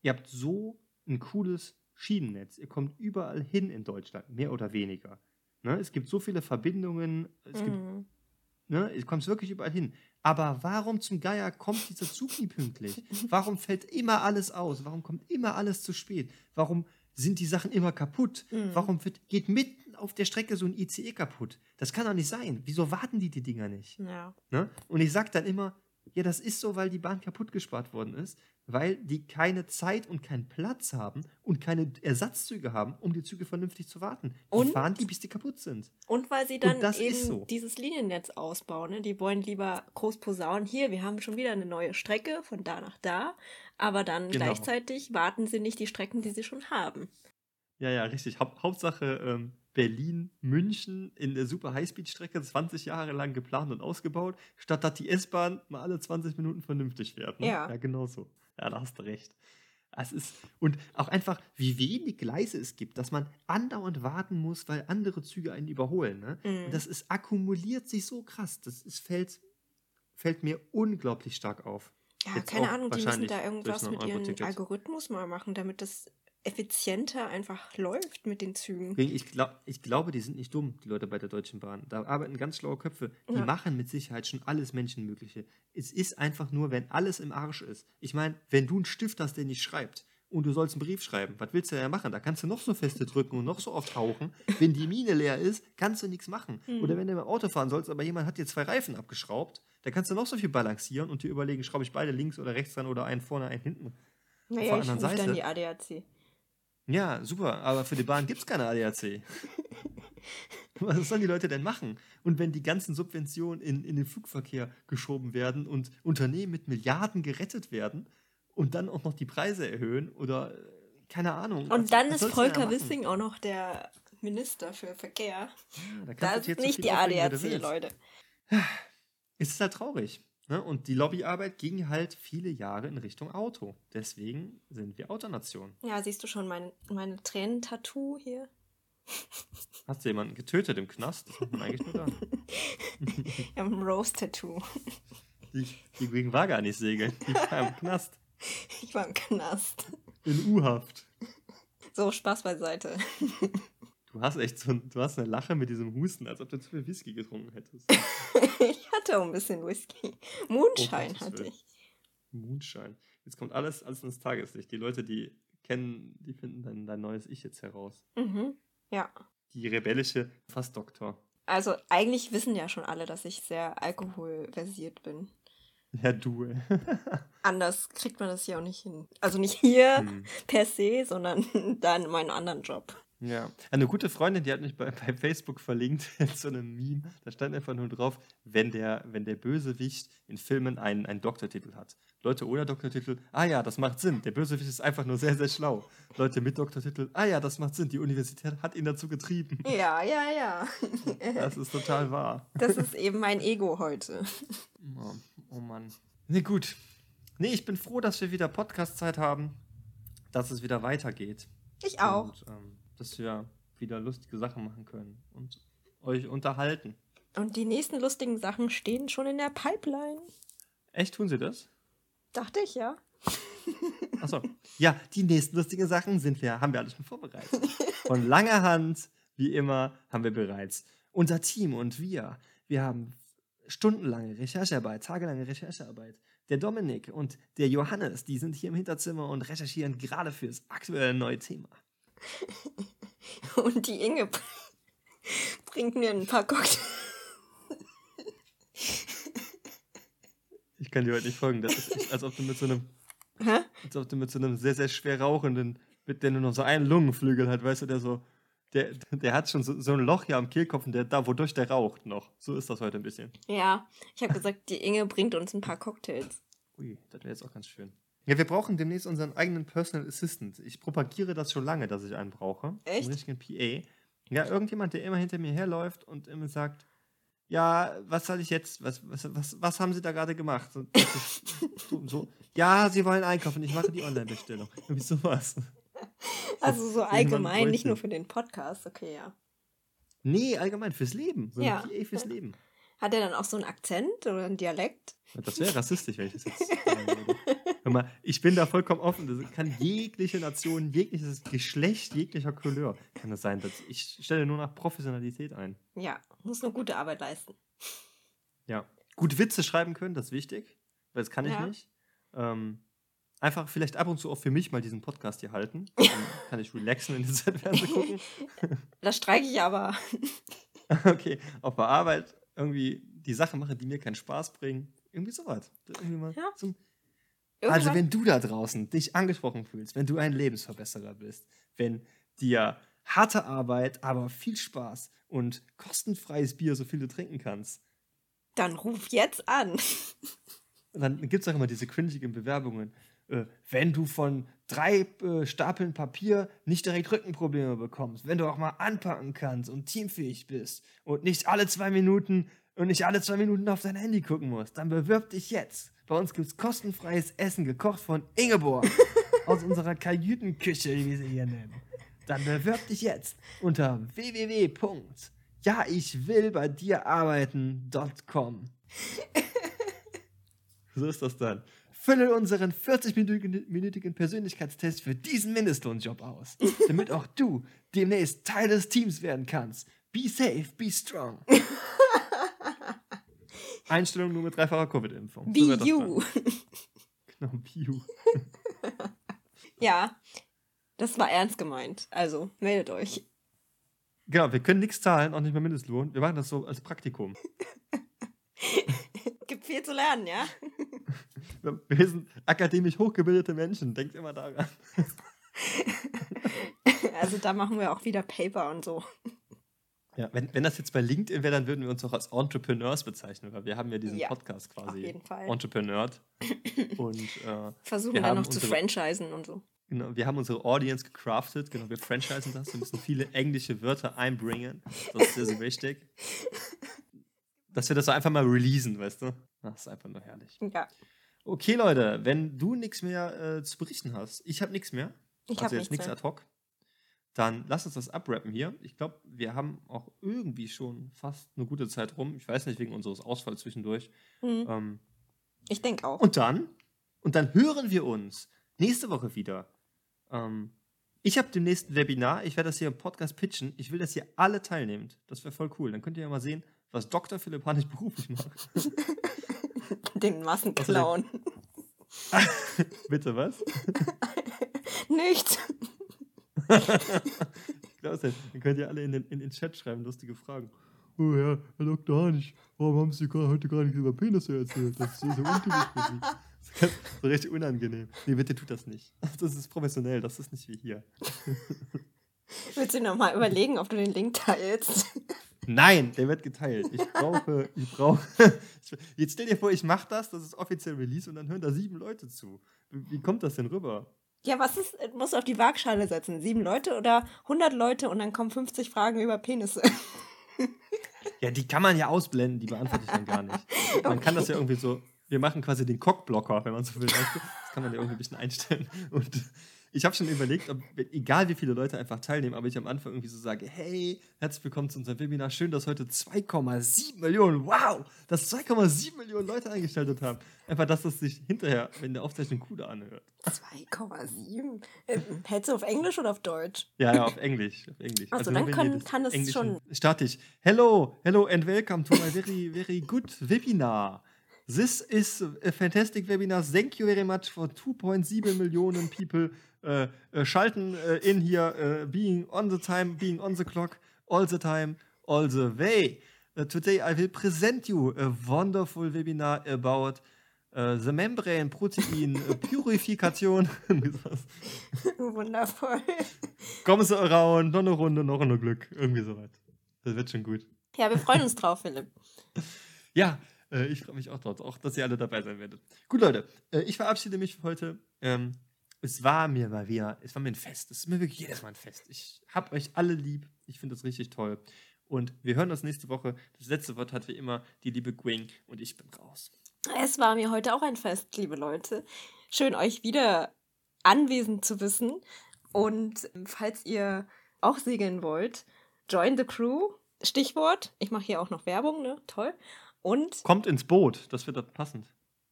ihr habt so ein cooles Schienennetz. Ihr kommt überall hin in Deutschland, mehr oder weniger. Ne? Es gibt so viele Verbindungen, es gibt Mhm. Ne, du kommst wirklich überall hin. Aber warum zum Geier kommt dieser Zug nie pünktlich? Warum fällt immer alles aus? Warum kommt immer alles zu spät? Warum sind die Sachen immer kaputt? Mhm. Warum wird, geht mitten auf der Strecke so ein ICE kaputt? Das kann doch nicht sein. Wieso warten die die Dinger nicht? Ja. Ne? Und ich sage dann immer, ja, das ist so, weil die Bahn kaputt gespart worden ist, weil die keine Zeit und keinen Platz haben und keine Ersatzzüge haben, um die Züge vernünftig zu warten. Die Und? fahren die, bis die kaputt sind. Und weil sie dann das eben so. dieses Liniennetz ausbauen. Ne? Die wollen lieber groß posaunen. Hier, wir haben schon wieder eine neue Strecke von da nach da. Aber dann Genau. gleichzeitig warten sie nicht die Strecken, die sie schon haben. Ja, ja, richtig. Haupt, Hauptsache ähm, Berlin, München in der super Highspeed-Strecke 20 Jahre lang geplant und ausgebaut, statt dass die S-Bahn mal alle 20 Minuten vernünftig fährt. Ne? Ja. Ja, genau so. Ja, da hast du recht. Es ist, und auch einfach, wie wenig Gleise es gibt, dass man andauernd warten muss, weil andere Züge einen überholen. Ne? Mhm. Und das ist, akkumuliert sich so krass. Das ist, fällt, fällt mir unglaublich stark auf. Ja, Jetzt keine Ahnung, die müssen da irgendwas mit Euro-Ticket. Algorithmus mal machen, damit das effizienter einfach läuft mit den Zügen. Ich, glaub, ich glaube, die sind nicht dumm, die Leute bei der Deutschen Bahn. Da arbeiten ganz schlaue Köpfe. Die Ja. machen mit Sicherheit schon alles Menschenmögliche. Es ist einfach nur, wenn alles im Arsch ist. Ich meine, wenn du einen Stift hast, der nicht schreibt und du sollst einen Brief schreiben, was willst du ja machen? Da kannst du noch so feste drücken und noch so oft hauchen. Wenn die Mine leer ist, kannst du nichts machen. Mhm. Oder wenn du im Auto fahren sollst, aber jemand hat dir zwei Reifen abgeschraubt, da kannst du noch so viel balancieren und dir überlegen, schraube ich beide links oder rechts dran oder einen vorne, einen hinten. Naja, ich anderen rufe dann die ADAC. Ja, super, aber für die Bahn gibt es keine ADAC. Was sollen die Leute denn machen? Und wenn die ganzen Subventionen in, in den Flugverkehr geschoben werden und Unternehmen mit Milliarden gerettet werden und dann auch noch die Preise erhöhen oder äh, keine Ahnung. was- Und dann was ist da Volker? Wissing auch noch der Minister für Verkehr. Ja, da du ist nicht die ADAC. Leute. Es ist halt traurig. Ne? Und die Lobbyarbeit ging halt viele Jahre in Richtung Auto. Deswegen sind wir Autonation. Ja, siehst du schon mein, meine Tränen-Tattoo hier? Hast du jemanden getötet im Knast? Das macht man eigentlich nur da. Ein Rose-Tattoo. Die, die war gar nicht segeln. Die war im Knast. Ich war im Knast. In U-Haft. So, Spaß beiseite. Du hast echt so du hast eine Lache mit diesem Husten, als ob du zu viel Whisky getrunken hättest. Ich hatte auch ein bisschen Whisky. Moonshine Gottes hatte ich. Moonshine. Jetzt kommt alles, alles ins Tageslicht. Die Leute, die kennen, die finden dein, dein neues Ich jetzt heraus. Mhm. Ja. Die rebellische Fassdoktor. Also eigentlich wissen ja schon alle, dass ich sehr alkoholversiert bin. Ja, du. Anders kriegt man das ja auch nicht hin. Also nicht hier Hm. per se, sondern da in meinem anderen Job. Ja. Eine gute Freundin, die hat mich bei, bei Facebook verlinkt in so einem Meme. Da stand einfach nur drauf, wenn der, wenn der Bösewicht in Filmen einen, einen Doktortitel hat. Leute ohne Doktortitel, ah ja, das macht Sinn. Der Bösewicht ist einfach nur sehr, sehr schlau. Leute mit Doktortitel, ah ja, das macht Sinn. Die Universität hat ihn dazu getrieben. Ja, ja, ja. Das ist total wahr. Das ist eben mein Ego heute. Oh, oh Mann. Nee, gut. Nee, ich bin froh, dass wir wieder Podcast-Zeit haben, dass es wieder weitergeht. Ich auch. Und ähm, dass wir wieder lustige Sachen machen können und euch unterhalten. Und die nächsten lustigen Sachen stehen schon in der Pipeline. Echt, tun sie das? Dachte ich, ja. Achso. Ja, die nächsten lustigen Sachen sind wir, haben wir alles schon vorbereitet. Von langer Hand, wie immer, haben wir bereits unser Team und wir. Wir haben stundenlange Recherchearbeit, tagelange Recherchearbeit. Der Dominik und der Johannes, die sind hier im Hinterzimmer und recherchieren gerade fürs aktuelle neue Thema. Und die Inge bringt mir ein paar Cocktails. Ich kann dir heute nicht folgen. Das ist echt, als ob du mit so einem, Hä? als ob du mit so einem sehr, sehr schwer rauchenden, mit der nur noch so einen Lungenflügel hat, weißt du, der so, der, der hat schon so, so ein Loch hier am Kehlkopf und der da, wodurch der raucht noch. So ist das heute ein bisschen. Ja, ich habe gesagt, die Inge bringt uns ein paar Cocktails. Ui, das wäre jetzt auch ganz schön. Ja, wir brauchen demnächst unseren eigenen Personal Assistant. Ich propagiere das schon lange, dass ich einen brauche. Echt? Einen richtigen PA. Ja, irgendjemand, der immer hinter mir herläuft und immer sagt, ja, was soll ich jetzt, was, was, was, was haben Sie da gerade gemacht? So, so, so, ja, Sie wollen einkaufen, ich mache die Online-Bestellung. Irgendwie sowas. Also so allgemein, nicht nur für den Podcast, okay, ja. Nee, allgemein fürs Leben. So Ja. PA fürs Leben. Hat er dann auch so einen Akzent oder einen Dialekt? Das wäre rassistisch, wenn ich das jetzt. Hör mal, ich bin da vollkommen offen. Das kann jegliche Nation, jegliches Geschlecht, jeglicher Couleur kann das sein. Ich stelle nur nach Professionalität ein. Ja, muss nur gute Arbeit leisten. Ja. Gut Witze schreiben können, das ist wichtig. Weil das kann ich Ja. nicht. Ähm, einfach vielleicht ab und zu auch für mich mal diesen Podcast hier halten. Dann kann ich relaxen in der Zeit Fernsehen gucken. Das streike ich aber. okay, auf der Arbeit irgendwie die Sachen mache, die mir keinen Spaß bringen. Irgendwie sowas. Irgendwie Ja. zum Also wenn du da draußen dich angesprochen fühlst, wenn du ein Lebensverbesserer bist, wenn dir harte Arbeit, aber viel Spaß und kostenfreies Bier, so viel du trinken kannst, dann ruf jetzt an. und dann gibt es auch immer diese cringigen Bewerbungen. Äh, wenn du von drei äh, Stapeln Papier nicht direkt Rückenprobleme bekommst, wenn du auch mal anpacken kannst und teamfähig bist und nicht alle zwei Minuten und nicht alle zwei Minuten auf dein Handy gucken musst, dann bewirb dich jetzt. Bei uns gibt es kostenfreies Essen, gekocht von Ingeborg aus unserer Kajütenküche, wie wir sie hier nennen. Dann bewirb dich jetzt unter www.jaichwillbeidirarbeiten.com. So ist das dann. Fülle unseren 40-minütigen Persönlichkeitstest für diesen Mindestlohnjob aus, damit auch du demnächst Teil des Teams werden kannst. Be safe, be strong. Einstellung nur mit dreifacher Covid-Impfung. Be So you. Genau, be you. Ja, das war ernst gemeint. Also, meldet euch. Genau, wir können nichts zahlen, auch nicht mal Mindestlohn. Wir machen das so als Praktikum. Gibt viel zu lernen, ja? Wir sind akademisch hochgebildete Menschen. Denkt immer daran. Also, da machen wir auch wieder Paper und so. Ja, wenn, wenn das jetzt bei LinkedIn wäre, dann würden wir uns auch als Entrepreneurs bezeichnen, weil wir haben ja diesen Ja, Podcast quasi. auf jeden Fall. Entrepreneur. Und äh, Versuchen Wir dann noch zu unsere- franchisen und so. genau, wir haben unsere Audience gecraftet. Genau, wir franchisen das. Wir müssen viele englische Wörter einbringen. Das ist sehr, sehr wichtig. Dass wir das so einfach mal releasen, weißt du? Das ist einfach nur herrlich. Ja, Okay, Leute, wenn du nichts mehr äh, zu berichten hast, ich habe nichts mehr. ich also jetzt nichts ad hoc. Dann lass uns das abrappen hier. Ich glaube, wir haben auch irgendwie schon fast eine gute Zeit rum. Ich weiß nicht, wegen unseres Ausfalls zwischendurch. Hm, Ähm, Ich denke auch. und dann, und dann hören wir uns nächste Woche wieder. Ähm, ich habe dem nächsten Webinar, ich werde das hier im Podcast pitchen. Ich will, dass ihr alle teilnehmt. Das wäre voll cool. Dann könnt ihr ja mal sehen, was Dr. Philipp Hannig beruflich macht. Den Massenclown. Bitte was? Nichts. Ich glaube, dann könnt ihr alle in den, in den Chat schreiben, lustige Fragen. Oh Herr, Herr Dr. Hannig, warum haben Sie heute gar nichts über Penisse erzählt? Das ist so untypisch für Sie. Das ist so richtig unangenehm. Nee, bitte tut das nicht. Das ist professionell, das ist nicht wie hier. Willst du nochmal überlegen, ob du den Link teilst? Nein, der wird geteilt. Ich brauche, ich brauche. Jetzt stell dir vor, ich mache das, das ist offiziell Release und dann hören da sieben Leute zu. Wie, kommt das denn rüber? Ja, was ist, du musst auf die Waagschale setzen. Sieben Leute oder 100 Leute und dann kommen 50 Fragen über Penisse. Ja, die kann man ja ausblenden, die beantworte ich dann gar nicht. Man kann das ja irgendwie so, wir machen quasi den Cockblocker, wenn man so will. Das kann man ja irgendwie ein bisschen einstellen. Und Ich habe schon überlegt, ob, egal wie viele Leute einfach teilnehmen, aber ich am Anfang irgendwie so sage, hey, herzlich willkommen zu unserem Webinar. Schön, dass heute 2,7 Millionen, wow, dass 2,7 Millionen Leute eingeschaltet haben. Einfach, dass das sich hinterher in der Aufzeichnung cooler anhört. 2,7? Äh, hättest du auf Englisch oder auf Deutsch? Ja, ja, auf Englisch. Auf Englisch. Also, also dann kann, kann es schon. Starte ich. Hello, hello and welcome to my very, very good webinar. This is a fantastic webinar. Thank you very much for 2.7 Millionen people uh, uh, schalten uh, in here, being on the time, being on the clock, all the time, all the way. today I will present you a wonderful webinar about the membrane protein Purifikation. Wundervoll. Kommen Sie around, noch eine Runde, noch eine Glück. Irgendwie soweit. Das wird schon gut. Ja, wir freuen uns drauf, Philipp. ja, äh, ich freue mich auch drauf, auch dass ihr alle dabei sein werdet. Gut, Leute, äh, ich verabschiede mich für heute. Ähm, es war mir mal wieder, es war mir ein Fest. Es ist mir wirklich jedes Mal ein Fest. Ich habe euch alle lieb. Ich finde das richtig toll. Und wir hören uns nächste Woche. Das letzte Wort hat wie immer die liebe Gwing und ich bin raus. Es war mir heute auch ein Fest, liebe Leute. Schön, euch wieder anwesend zu wissen. Und falls ihr auch segeln wollt, join the crew. Stichwort, ich mache hier auch noch Werbung, ne? Toll. Und. Kommt ins Boot, das wird passend.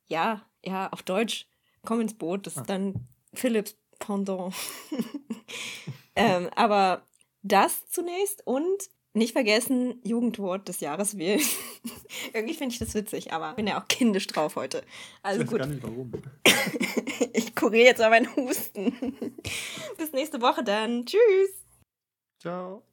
Ja, ja, auf Deutsch. Komm ins Boot, das ah. ist dann Philips Pendant. ähm, aber das zunächst und nicht vergessen, Jugendwort des Jahres wählen. Irgendwie finde ich das witzig, aber bin ja auch kindisch drauf heute. Also ich weiß gut. gar nicht warum. ich kuriere jetzt mal meinen Husten. Bis nächste Woche dann. Tschüss. Ciao.